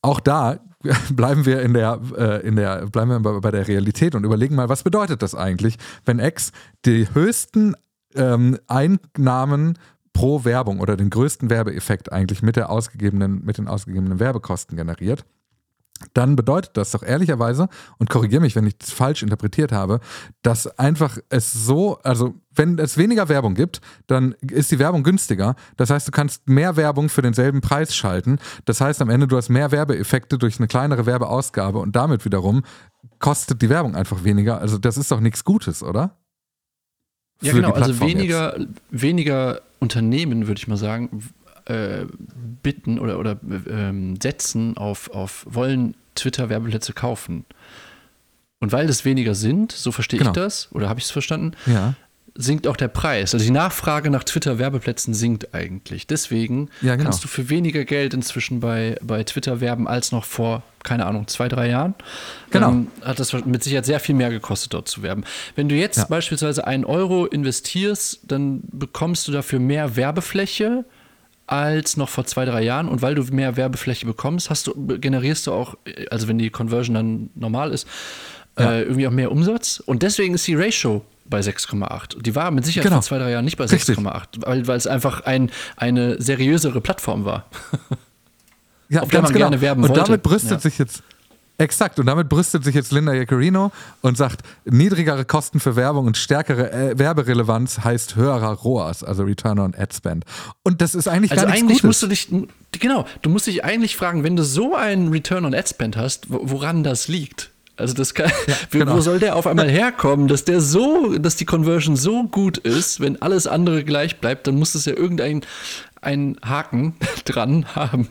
auch da [laughs] bleiben wir in der, äh, in der, bleiben wir bei der Realität und überlegen mal, was bedeutet das eigentlich, wenn X die höchsten ähm, Einnahmen pro Werbung oder den größten Werbeeffekt eigentlich mit der ausgegebenen, mit den ausgegebenen Werbekosten generiert dann bedeutet das doch ehrlicherweise, und korrigiere mich, wenn ich es falsch interpretiert habe, dass einfach es so, also wenn es weniger Werbung gibt, dann ist die Werbung günstiger. Das heißt, du kannst mehr Werbung für denselben Preis schalten. Das heißt, am Ende du hast mehr Werbeeffekte durch eine kleinere Werbeausgabe und damit wiederum kostet die Werbung einfach weniger. Also das ist doch nichts Gutes, oder? Für ja, genau. Also weniger, weniger Unternehmen, würde ich mal sagen, äh, bitten oder, oder äh, setzen auf, auf wollen Twitter-Werbeplätze kaufen. Und weil das weniger sind, so verstehe genau. ich das, oder habe ich es verstanden, ja. sinkt auch der Preis. Also die Nachfrage nach Twitter-Werbeplätzen sinkt eigentlich. Deswegen ja, genau. kannst du für weniger Geld inzwischen bei, bei Twitter werben als noch vor, keine Ahnung, zwei, drei Jahren. Genau. Ähm, hat das mit Sicherheit sehr viel mehr gekostet, dort zu werben. Wenn du jetzt ja. beispielsweise einen Euro investierst, dann bekommst du dafür mehr Werbefläche als noch vor zwei, drei Jahren. Und weil du mehr Werbefläche bekommst, hast du, generierst du auch, also wenn die Conversion dann normal ist, ja. äh, irgendwie auch mehr Umsatz. Und deswegen ist die Ratio bei 6,8. Die war mit Sicherheit genau. vor zwei, drei Jahren nicht bei 6,8, weil, weil es einfach ein, eine seriösere Plattform war. ja, [laughs] auf der man genau. gerne werben und wollte. Und damit brüstet ja. sich jetzt Exakt, und damit brüstet sich jetzt Linda Jaccarino und sagt, niedrigere Kosten für Werbung und stärkere äh, Werberelevanz heißt höherer ROAS, also Return on Ad Spend. Und das ist eigentlich also gar nichts eigentlich Gutes. musst du dich, genau, du musst dich eigentlich fragen, wenn du so einen Return on Ad Spend hast, woran das liegt. Also das kann, ja, [laughs] genau. wo soll der auf einmal [laughs] herkommen, dass der so, dass die Conversion so gut ist, wenn alles andere gleich bleibt, dann muss es ja irgendein einen Haken [laughs] dran haben.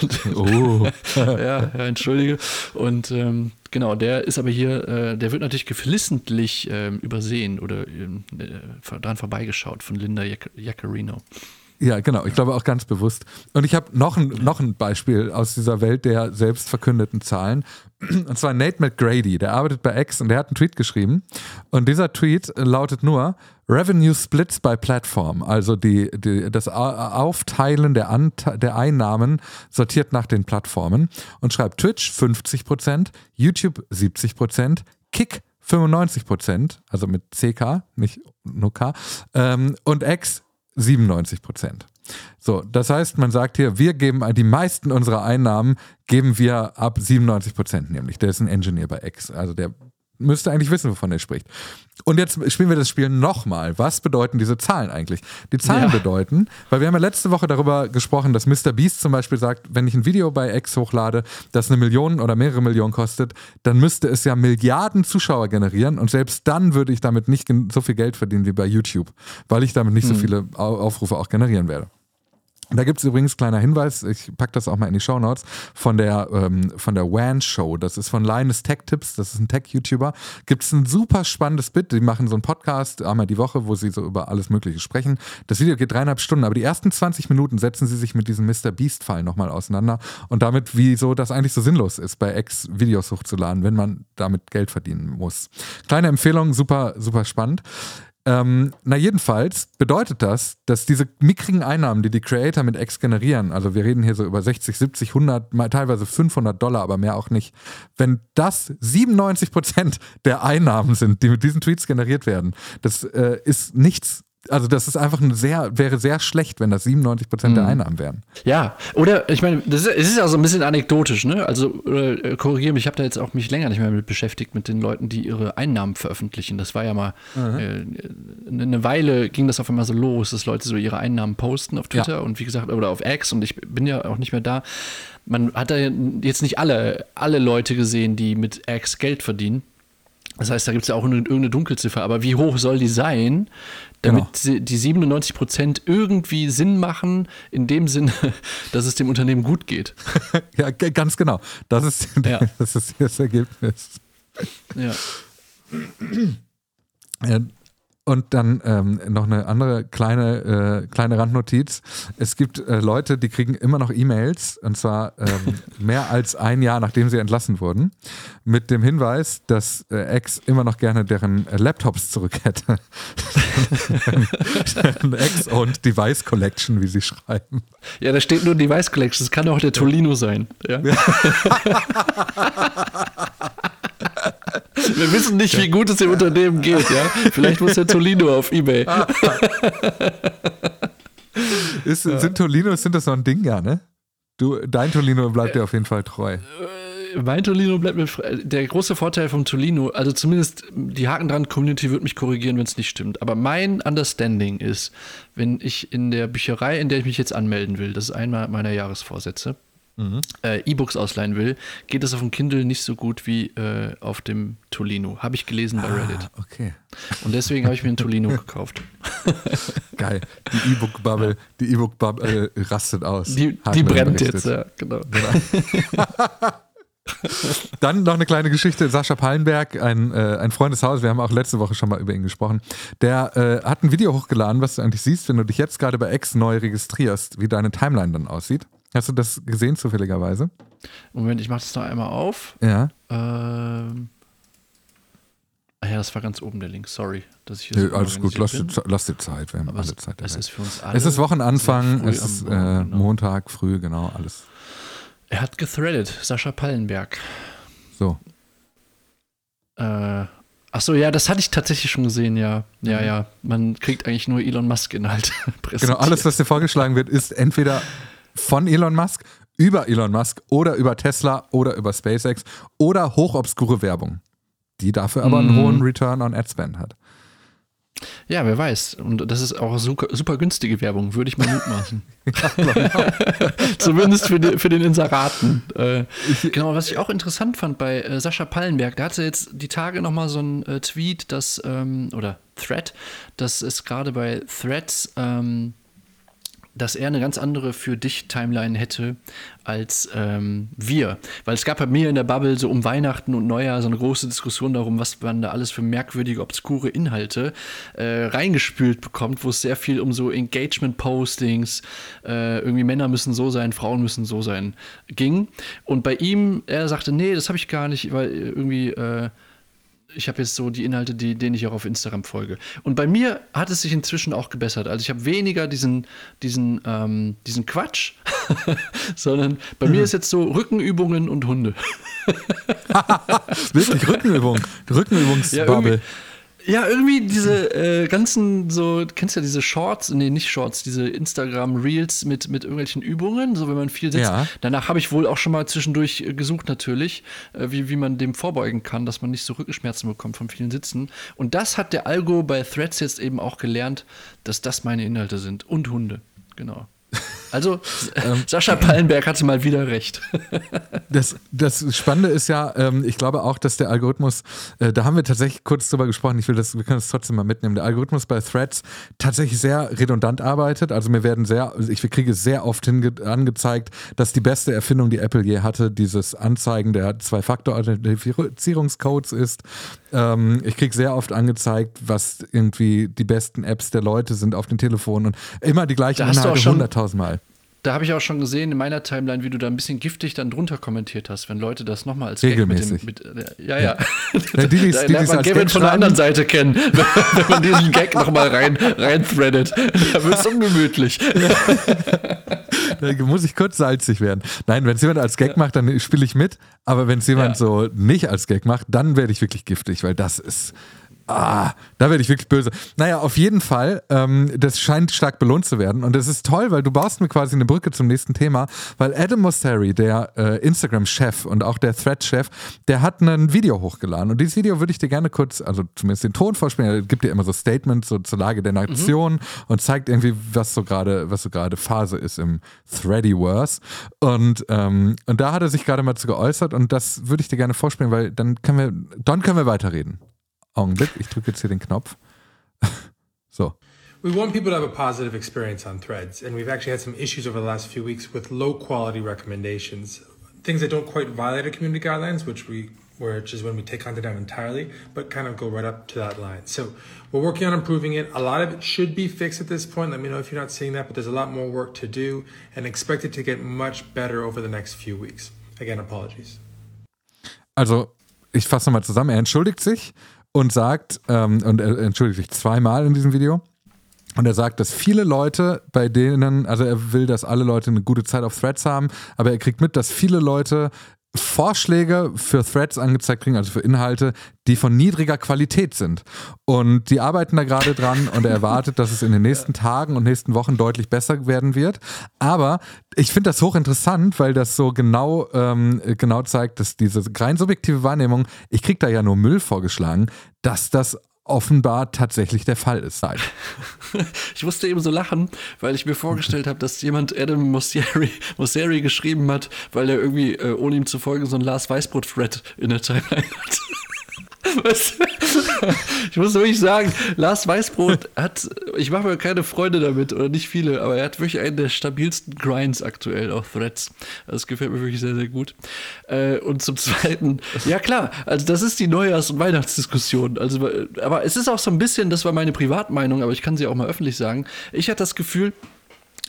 Und, oh. ja, ja, entschuldige. Und ähm, genau, der ist aber hier, äh, der wird natürlich geflissentlich äh, übersehen oder ähm, äh, dran vorbeigeschaut von Linda Jaccarino. Ja, genau. Ich glaube auch ganz bewusst. Und ich habe noch ein, noch ein Beispiel aus dieser Welt der selbst verkündeten Zahlen. Und zwar Nate McGrady, der arbeitet bei X und der hat einen Tweet geschrieben. Und dieser Tweet lautet nur Revenue Splits by Platform, also die, die, das Aufteilen der, der Einnahmen sortiert nach den Plattformen und schreibt Twitch 50%, YouTube 70%, Kick 95%, also mit CK, nicht nur K, ähm, und X 97 Prozent. So, das heißt, man sagt hier, wir geben die meisten unserer Einnahmen geben wir ab 97 Prozent nämlich. Der ist ein Engineer bei X, also der müsste eigentlich wissen, wovon er spricht. Und jetzt spielen wir das Spiel nochmal. Was bedeuten diese Zahlen eigentlich? Die Zahlen ja. bedeuten, weil wir haben ja letzte Woche darüber gesprochen, dass Mr. Beast zum Beispiel sagt, wenn ich ein Video bei X hochlade, das eine Million oder mehrere Millionen kostet, dann müsste es ja Milliarden Zuschauer generieren und selbst dann würde ich damit nicht so viel Geld verdienen wie bei YouTube, weil ich damit nicht hm. so viele Aufrufe auch generieren werde. Da gibt es übrigens kleiner Hinweis, ich packe das auch mal in die Show Notes, von der, ähm, von der WAN Show. Das ist von Linus Tech Tips, das ist ein Tech-YouTuber. Gibt es ein super spannendes Bit, die machen so einen Podcast einmal die Woche, wo sie so über alles Mögliche sprechen. Das Video geht dreieinhalb Stunden, aber die ersten 20 Minuten setzen sie sich mit diesem Mr. Beast-Fall nochmal auseinander und damit, wieso das eigentlich so sinnlos ist, bei X Videos hochzuladen, wenn man damit Geld verdienen muss. Kleine Empfehlung, super, super spannend. Ähm, na jedenfalls bedeutet das, dass diese mickrigen Einnahmen, die die Creator mit X generieren, also wir reden hier so über 60, 70, 100, teilweise 500 Dollar, aber mehr auch nicht, wenn das 97 Prozent der Einnahmen sind, die mit diesen Tweets generiert werden, das äh, ist nichts also das ist einfach ein sehr, wäre sehr schlecht, wenn das 97 Prozent der Einnahmen wären. Ja, oder ich meine, das ist, es ist ja so ein bisschen anekdotisch, ne? Also äh, korrigiere mich, ich habe da jetzt auch mich länger nicht mehr mit beschäftigt mit den Leuten, die ihre Einnahmen veröffentlichen. Das war ja mal mhm. äh, eine Weile ging das auf einmal so los, dass Leute so ihre Einnahmen posten auf Twitter ja. und wie gesagt oder auf X und ich bin ja auch nicht mehr da. Man hat da jetzt nicht alle alle Leute gesehen, die mit X Geld verdienen. Das heißt, da gibt es ja auch eine, irgendeine Dunkelziffer. Aber wie hoch soll die sein, damit genau. die 97 Prozent irgendwie Sinn machen, in dem Sinne, [laughs] dass es dem Unternehmen gut geht? [laughs] ja, ganz genau. Das ist, ja. [laughs] das, ist das Ergebnis. Ja. ja und dann ähm, noch eine andere kleine, äh, kleine Randnotiz. Es gibt äh, Leute, die kriegen immer noch E-Mails, und zwar ähm, [laughs] mehr als ein Jahr, nachdem sie entlassen wurden, mit dem Hinweis, dass äh, Ex immer noch gerne deren äh, Laptops zurück hätte. [laughs] [laughs] Ex und Device Collection, wie sie schreiben. Ja, da steht nur Device Collection. Das kann auch der Tolino sein. Ja. Wir wissen nicht, wie gut es dem Unternehmen geht, ja. Vielleicht muss der Tolino auf Ebay. [laughs] Ist. Sind Tolinos, sind das noch ein Ding, ja, ne? Du, dein Tolino bleibt dir auf jeden Fall treu. Äh, mein Tolino bleibt mir. Der große Vorteil vom Tolino, also zumindest die Haken dran Community wird mich korrigieren, wenn es nicht stimmt. Aber mein Understanding ist, wenn ich in der Bücherei, in der ich mich jetzt anmelden will, das ist einmal meiner Jahresvorsätze, mhm. äh, E-Books ausleihen will, geht es auf dem Kindle nicht so gut wie äh, auf dem Tolino. Habe ich gelesen bei Reddit. Ah, okay. Und deswegen habe ich mir ein Tolino [laughs] gekauft. Geil. Die E-Book-Bubble, die E-Book-Bubble äh, rastet aus. Die, die brennt jetzt, ja, genau. genau. [laughs] Dann noch eine kleine Geschichte. Sascha Pallenberg, ein, äh, ein Freund des Hauses, wir haben auch letzte Woche schon mal über ihn gesprochen. Der äh, hat ein Video hochgeladen, was du eigentlich siehst, wenn du dich jetzt gerade bei X neu registrierst, wie deine Timeline dann aussieht. Hast du das gesehen zufälligerweise? Moment, ich mache das noch einmal auf. Ja. Ähm. Ah ja, das war ganz oben der Link. Sorry, dass ich hier so Alles gut, lass dir, lass dir Zeit. Wir haben Aber alle Zeit. Es ist für uns alle. Es ist Wochenanfang, es ist äh, genau. Montag früh, genau, alles. Er hat gethreadet, Sascha Pallenberg. So. Äh, ach so, ja, das hatte ich tatsächlich schon gesehen, ja. Ja, mhm. ja. Man kriegt eigentlich nur Elon Musk-Inhalt. [laughs] Genau, alles, was dir vorgeschlagen wird, ist entweder von Elon Musk, über Elon Musk oder über Tesla oder über SpaceX oder hochobskure Werbung, die dafür aber einen mm. hohen Return on Ad Spend hat. Ja, wer weiß. Und das ist auch super, super günstige Werbung, würde ich mal mutmaßen. [laughs] [laughs] Zumindest für, die, für den Inseraten. Äh, genau, was ich auch interessant fand bei äh, Sascha Pallenberg, da hatte jetzt die Tage nochmal so ein äh, Tweet, das, ähm, oder Thread, dass es gerade bei Threads ähm, dass er eine ganz andere für dich Timeline hätte als ähm, wir. Weil es gab bei mir in der Bubble so um Weihnachten und Neujahr so eine große Diskussion darum, was man da alles für merkwürdige, obskure Inhalte äh, reingespült bekommt, wo es sehr viel um so Engagement-Postings, äh, irgendwie Männer müssen so sein, Frauen müssen so sein, ging. Und bei ihm, er sagte, nee, das habe ich gar nicht, weil irgendwie äh, ich habe jetzt so die Inhalte, die, denen ich auch auf Instagram folge. Und bei mir hat es sich inzwischen auch gebessert. Also ich habe weniger diesen, diesen, ähm, diesen Quatsch, [laughs] sondern bei mhm. mir ist jetzt so Rückenübungen und Hunde. [laughs] Wirklich Rückenübung, [laughs] Rückenübungsbubble. Ja, ja, irgendwie diese äh, ganzen, so, kennst du ja diese Shorts, nee, nicht Shorts, diese Instagram-Reels mit, mit irgendwelchen Übungen, so wenn man viel sitzt. Ja. Danach habe ich wohl auch schon mal zwischendurch äh, gesucht, natürlich, äh, wie, wie man dem vorbeugen kann, dass man nicht so Rückenschmerzen bekommt von vielen Sitzen. Und das hat der Algo bei Threads jetzt eben auch gelernt, dass das meine Inhalte sind. Und Hunde, genau. Also, [laughs] ähm, Sascha Pallenberg hatte mal wieder recht. [laughs] das, das Spannende ist ja, ähm, ich glaube auch, dass der Algorithmus, äh, da haben wir tatsächlich kurz drüber gesprochen, ich will das, wir können das trotzdem mal mitnehmen, der Algorithmus bei Threads tatsächlich sehr redundant arbeitet. Also mir werden sehr, ich kriege sehr oft angezeigt, dass die beste Erfindung, die Apple je hatte, dieses Anzeigen der Zwei-Faktor-Authentifizierungscodes ist. Ähm, ich kriege sehr oft angezeigt, was irgendwie die besten Apps der Leute sind auf den Telefonen und immer die gleichen Inhalte hunderttausendmal da habe ich auch schon gesehen in meiner Timeline, wie du da ein bisschen giftig dann drunter kommentiert hast, wenn Leute das nochmal als Regelmäßig. Gag mit dem, mit, ja, ja. ja. [laughs] die, die, da lernt man Gavin von der anderen Seite kennen, [laughs] wenn man diesen Gag nochmal rein, rein threadet. Da wird es [laughs] ungemütlich. da muss ich kurz salzig werden. Nein, wenn es jemand als Gag macht, dann spiele ich mit. Aber wenn es jemand ja. so nicht als Gag macht, dann werde ich wirklich giftig, weil das ist Ah, da werde ich wirklich böse. Naja, auf jeden Fall, ähm, das scheint stark belohnt zu werden. Und das ist toll, weil du baust mir quasi eine Brücke zum nächsten Thema, weil Adam Mosseri, der äh, Instagram-Chef und auch der Thread-Chef, der hat ein Video hochgeladen. Und dieses Video würde ich dir gerne kurz, also zumindest den Ton vorspielen. Er gibt dir immer so Statements so zur Lage der Nation mhm. und zeigt irgendwie, was so gerade, was so gerade Phase ist im Threadiverse. Und, ähm, und da hat er sich gerade mal zu geäußert und das würde ich dir gerne vorspielen, weil dann können wir, dann können wir weiterreden. Augenblick, ich drücke jetzt hier den Knopf. [laughs] so. We want people to have a positive experience on threads, and we've actually had some issues over the last few weeks with low quality recommendations. Things that don't quite violate our community guidelines, which we which is when we take content down entirely, but kind of go right up to that line. So we're working on improving it. A lot of it should be fixed at this point. Let me know if you're not seeing that, but there's a lot more work to do and expect it to get much better over the next few weeks. Again, apologies. Also, ich fasse nochmal zusammen. Er entschuldigt sich und sagt, ähm, und er entschuldigt sich zweimal in diesem Video. Und er sagt, dass viele Leute, bei denen, also er will, dass alle Leute eine gute Zeit auf Threads haben, aber er kriegt mit, dass viele Leute Vorschläge für Threads angezeigt kriegen, also für Inhalte, die von niedriger Qualität sind. Und die arbeiten da gerade dran und er erwartet, dass es in den nächsten Tagen und nächsten Wochen deutlich besser werden wird. Aber ich finde das hochinteressant, weil das so genau, ähm, genau zeigt, dass diese rein subjektive Wahrnehmung, ich kriege da ja nur Müll vorgeschlagen, dass das offenbar tatsächlich der Fall ist. Nein. [laughs] Ich musste eben so lachen, weil ich mir vorgestellt habe, dass jemand Adam Mosseri, Mosseri geschrieben hat, weil er irgendwie, äh, ohne ihm zu folgen, so ein Lars Weißbrot-Thread in der Timeline hat. Du? Ich muss wirklich sagen, Lars Weißbrot hat, ich mache mir keine Freunde damit oder nicht viele, aber er hat wirklich einen der stabilsten Grinds aktuell auf Threads. Das gefällt mir wirklich sehr, sehr gut. Äh, und zum Zweiten, ja klar, also das ist die Neujahrs- und Weihnachtsdiskussion. Also, aber es ist auch so ein bisschen, das war meine Privatmeinung, aber ich kann sie auch mal öffentlich sagen. Ich hatte das Gefühl,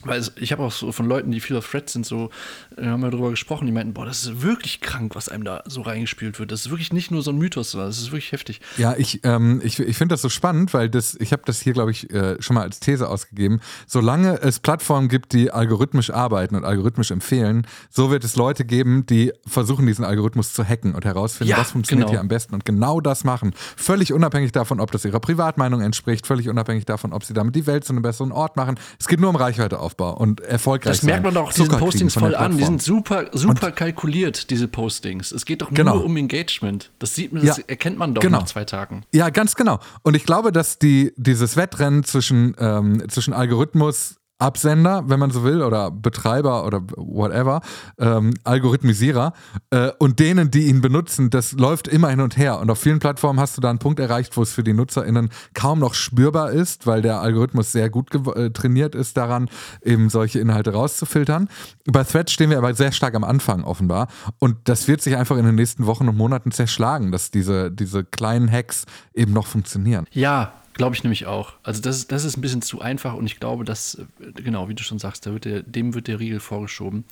weil ich habe auch so von Leuten, die viel auf Threads sind, so, äh, haben wir darüber gesprochen, die meinten, boah, das ist wirklich krank, was einem da so reingespielt wird. Das ist wirklich nicht nur so ein Mythos, das ist wirklich heftig. Ja, ich, ähm, ich, ich finde das so spannend, weil das, ich habe das hier, glaube ich, äh, schon mal als These ausgegeben. Solange es Plattformen gibt, die algorithmisch arbeiten und algorithmisch empfehlen, so wird es Leute geben, die versuchen, diesen Algorithmus zu hacken und herausfinden, ja, was funktioniert genau. hier am besten und genau das machen. Völlig unabhängig davon, ob das ihrer Privatmeinung entspricht, völlig unabhängig davon, ob sie damit die Welt zu einem besseren Ort machen. Es geht nur um Reichweite auf Aufbau und erfolgreich Das merkt man doch diesen Postings voll an. Die sind super, super und kalkuliert, diese Postings. Es geht doch nur genau. um Engagement. Das sieht man, das ja, erkennt man doch genau. nach zwei Tagen. Ja, ganz genau. Und ich glaube, dass die, dieses Wettrennen zwischen, ähm, zwischen Algorithmus Absender, wenn man so will, oder Betreiber oder whatever, ähm, Algorithmisierer äh, und denen, die ihn benutzen, das läuft immer hin und her. Und auf vielen Plattformen hast du da einen Punkt erreicht, wo es für die NutzerInnen kaum noch spürbar ist, weil der Algorithmus sehr gut äh, trainiert ist daran, eben solche Inhalte rauszufiltern. Bei Threads stehen wir aber sehr stark am Anfang offenbar. Und das wird sich einfach in den nächsten Wochen und Monaten zerschlagen, dass diese, diese kleinen Hacks eben noch funktionieren. Ja, Glaube ich nämlich auch. Also das ist, das ist ein bisschen zu einfach und ich glaube, dass, genau, wie du schon sagst, da wird der, dem wird der Riegel vorgeschoben.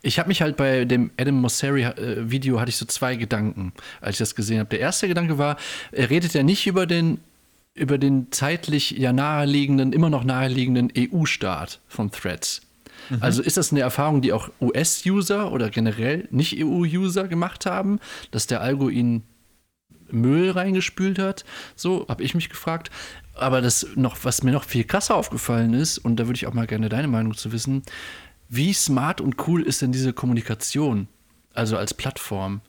Ich habe mich halt bei dem Adam Mosseri-Video äh, hatte ich so zwei Gedanken, als ich das gesehen habe. Der erste Gedanke war, er redet ja nicht über den über den zeitlich ja naheliegenden, immer noch naheliegenden EU-Staat von Threads. Mhm. Also ist das eine Erfahrung, die auch US-User oder generell Nicht-EU-User gemacht haben, dass der Algo ihnen Müll reingespült hat. So habe ich mich gefragt. Aber das noch, was mir noch viel krasser aufgefallen ist, und da würde ich auch mal gerne deine Meinung zu wissen, wie smart und cool ist denn diese Kommunikation? Also als Plattform.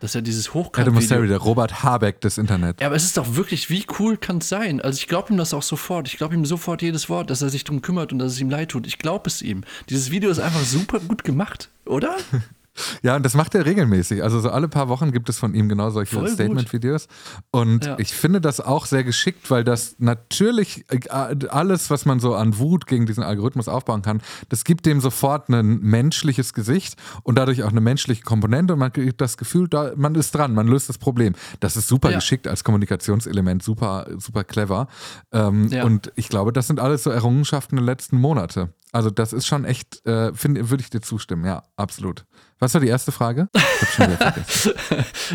Das ist ja dieses Hochkant. Adam Mosseri, der Robert Habeck des Internets. Ja, aber es ist doch wirklich, wie cool kann es sein? Also ich glaube ihm das auch sofort. Ich glaube ihm sofort jedes Wort, dass er sich darum kümmert und dass es ihm leid tut. Ich glaube es ihm. Dieses Video ist einfach super gut gemacht, oder? [laughs] Ja, und das macht er regelmäßig. Also so alle paar Wochen gibt es von ihm genau solche Statement-Videos. Und ja. ich finde das auch sehr geschickt, weil das natürlich äh, alles, was man so an Wut gegen diesen Algorithmus aufbauen kann, das gibt dem sofort ein menschliches Gesicht und dadurch auch eine menschliche Komponente und man kriegt das Gefühl, da, man ist dran, man löst das Problem. Das ist super ja. geschickt als Kommunikationselement, super, super clever. Ähm, ja. Und ich glaube, das sind alles so Errungenschaften der letzten Monate. Also das ist schon echt, äh, würde ich dir zustimmen, ja, absolut. Was war die erste Frage?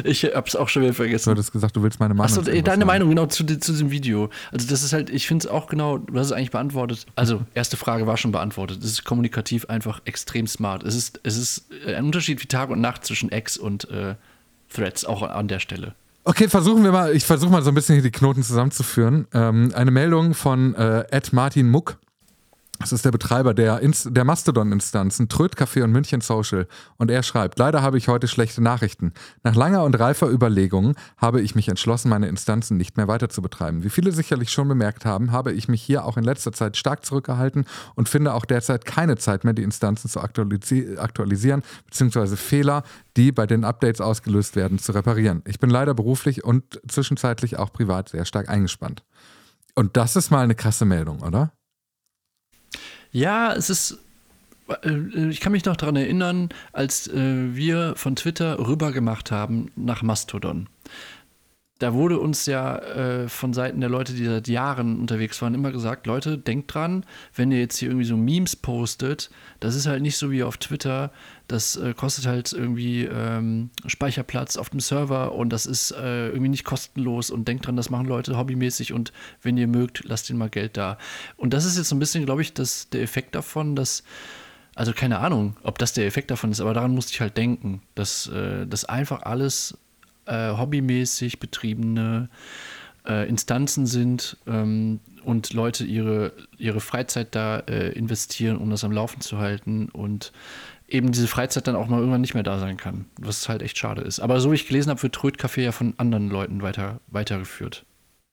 Ich habe [laughs] hab's auch schon wieder vergessen. Du hattest gesagt, du willst meine Meinung. Achso, deine sagen. Meinung genau zu, zu diesem Video. Also das ist halt, ich finde es auch genau, du hast es eigentlich beantwortet. Also erste Frage war schon beantwortet. Es ist kommunikativ einfach extrem smart. Es ist, es ist ein Unterschied wie Tag und Nacht zwischen X und äh, Threads, auch an der Stelle. Okay, versuchen wir mal, ich versuche mal so ein bisschen die Knoten zusammenzuführen. Ähm, eine Meldung von äh, Ed Martin Muck das ist der Betreiber der, der Mastodon-Instanzen, Tröd Café und München Social. Und er schreibt, leider habe ich heute schlechte Nachrichten. Nach langer und reifer Überlegung habe ich mich entschlossen, meine Instanzen nicht mehr weiter zu betreiben. Wie viele sicherlich schon bemerkt haben, habe ich mich hier auch in letzter Zeit stark zurückgehalten und finde auch derzeit keine Zeit mehr, die Instanzen zu aktualisi aktualisieren, beziehungsweise Fehler, die bei den Updates ausgelöst werden, zu reparieren. Ich bin leider beruflich und zwischenzeitlich auch privat sehr stark eingespannt. Und das ist mal eine krasse Meldung, oder? Ja, es ist. Äh, ich kann mich noch daran erinnern, als äh, wir von Twitter rüber gemacht haben nach Mastodon da wurde uns ja äh, von Seiten der Leute, die seit Jahren unterwegs waren, immer gesagt, Leute, denkt dran, wenn ihr jetzt hier irgendwie so Memes postet, das ist halt nicht so wie auf Twitter, das äh, kostet halt irgendwie ähm, Speicherplatz auf dem Server und das ist äh, irgendwie nicht kostenlos und denkt dran, das machen Leute hobbymäßig und wenn ihr mögt, lasst ihnen mal Geld da. Und das ist jetzt so ein bisschen, glaube ich, das, der Effekt davon, dass also keine Ahnung, ob das der Effekt davon ist, aber daran musste ich halt denken, dass äh, das einfach alles äh, hobbymäßig betriebene äh, Instanzen sind ähm, und Leute ihre, ihre Freizeit da äh, investieren, um das am Laufen zu halten und eben diese Freizeit dann auch mal irgendwann nicht mehr da sein kann, was halt echt schade ist. Aber so wie ich gelesen habe, wird Tröd-Café ja von anderen Leuten weiter, weitergeführt.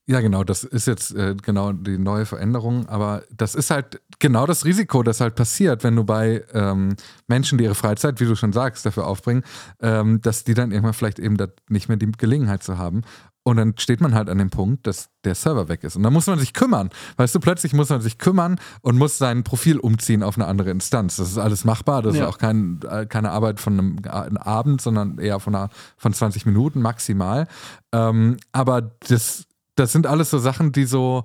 Ja, genau, das ist jetzt äh, genau die neue Veränderung, aber das ist halt genau das Risiko, das halt passiert, wenn du bei ähm, Menschen, die ihre Freizeit, wie du schon sagst, dafür aufbringen, ähm, dass die dann irgendwann vielleicht eben nicht mehr die Gelegenheit zu haben. Und dann steht man halt an dem Punkt, dass der Server weg ist. Und dann muss man sich kümmern. Weißt du, plötzlich muss man sich kümmern und muss sein Profil umziehen auf eine andere Instanz. Das ist alles machbar. Das ja. ist auch kein, äh, keine Arbeit von einem, einem, Abend, sondern eher von, einer, von 20 Minuten maximal. Ähm, aber das das sind alles so Sachen, die so,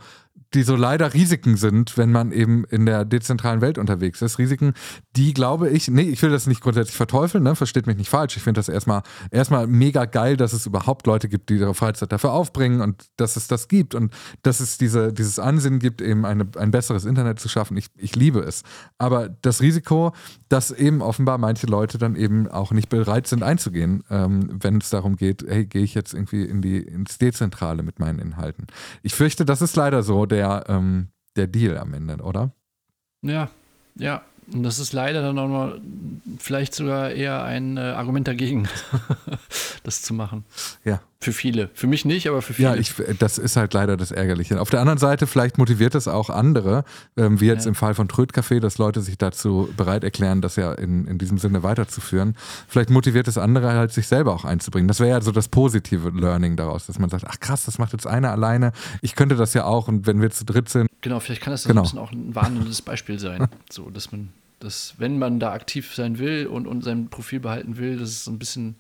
die so leider Risiken sind, wenn man eben in der dezentralen Welt unterwegs ist. Risiken, die glaube ich, nee, ich will das nicht grundsätzlich verteufeln, ne? versteht mich nicht falsch. Ich finde das erstmal, erstmal mega geil, dass es überhaupt Leute gibt, die ihre Freizeit dafür aufbringen und dass es das gibt und dass es diese, dieses Ansinnen gibt, eben eine, ein besseres Internet zu schaffen. Ich, ich liebe es. Aber das Risiko, dass eben offenbar manche Leute dann eben auch nicht bereit sind einzugehen, ähm, wenn es darum geht, hey, gehe ich jetzt irgendwie in die, ins Dezentrale mit meinen Inhalten. Ich fürchte, das ist leider so der, ähm, der Deal am Ende, oder? Ja, ja. Und das ist leider dann auch noch vielleicht sogar eher ein äh, Argument dagegen, [laughs] das zu machen. Ja. Für viele. Für mich nicht, aber für viele. Ja, ich, das ist halt leider das Ärgerliche. Auf der anderen Seite, vielleicht motiviert es auch andere, ähm, wie jetzt Ja. im Fall von Trödcafé, dass Leute sich dazu bereit erklären, das ja in, in diesem Sinne weiterzuführen. Vielleicht motiviert es andere halt, sich selber auch einzubringen. Das wäre ja so das positive Learning daraus, dass man sagt, ach krass, das macht jetzt einer alleine. Ich könnte das ja auch und wenn wir zu dritt sind, Genau, vielleicht kann das Genau. ein bisschen auch ein warnendes Beispiel sein. [laughs] So, dass man, dass, wenn man da aktiv sein will und, und sein Profil behalten will, dass es so ein bisschen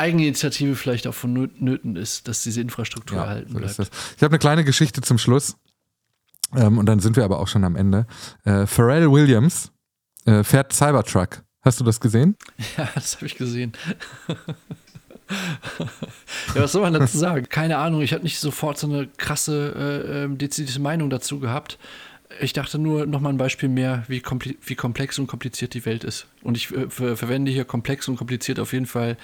Eigeninitiative vielleicht auch von Nö- Nöten ist, dass diese Infrastruktur Ja, erhalten so bleibt. Ich habe eine kleine Geschichte zum Schluss. Ähm, und dann sind wir aber auch schon am Ende. Äh, Pharrell Williams äh, fährt Cybertruck. Hast du das gesehen? [laughs] Ja, das habe ich gesehen. [laughs] ja, was soll man dazu sagen? Keine Ahnung, ich habe nicht sofort so eine krasse, äh, ähm, dezidierte Meinung dazu gehabt. Ich dachte nur noch mal ein Beispiel mehr, wie, kompli- wie komplex und kompliziert die Welt ist. Und ich äh, ver verwende hier komplex und kompliziert auf jeden Fall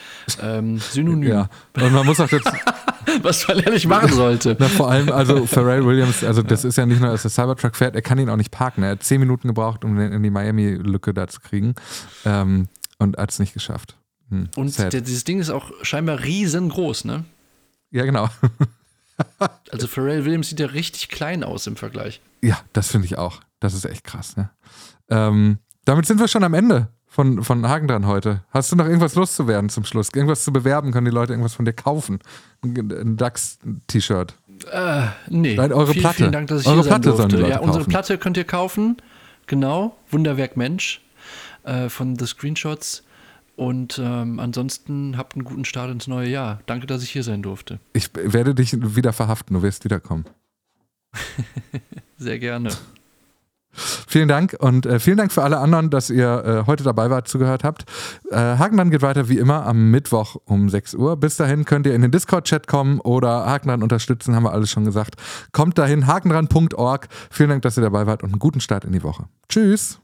ähm, synonym, Ja. Und man muss auch jetzt, [laughs] was man ja nicht machen sollte. na, vor allem, also Pharrell Williams, also das ist ja nicht nur, dass der Cybertruck fährt, er kann ihn auch nicht parken. Er hat zehn Minuten gebraucht, um den in die Miami-Lücke da zu kriegen. Ähm, und hat es nicht geschafft. Hm, Und der, dieses Ding ist auch scheinbar riesengroß, ne? ja, genau. Also Pharrell Williams sieht ja richtig klein aus im Vergleich. Ja, das finde ich auch. Das ist echt krass, ne? Ähm, damit sind wir schon am Ende von, von Hagen dran heute. Hast du noch irgendwas loszuwerden zum Schluss? Irgendwas zu bewerben? Können die Leute irgendwas von dir kaufen? Ein, DAX-T-Shirt. Äh, nee. Nein, eure vielen, Platte. Vielen Dank, dass ich Eure hier sein Platte die durfte. Ja, unsere kaufen. Platte könnt ihr kaufen. Genau. Wunderwerk Mensch äh, von The Screenshots. Und ähm, ansonsten habt einen guten Start ins neue Jahr. Danke, dass ich hier sein durfte. Ich werde dich wieder verhaften, du wirst wiederkommen. [laughs] Sehr gerne. Vielen Dank und äh, vielen Dank für alle anderen, dass ihr äh, heute dabei wart, zugehört habt. Äh, Hagenmann geht weiter wie immer am Mittwoch um 6 Uhr. Bis dahin könnt ihr in den Discord-Chat kommen oder Hagenran unterstützen, haben wir alles schon gesagt. Kommt dahin, hagenran.org. Vielen Dank, dass ihr dabei wart und einen guten Start in die Woche. Tschüss.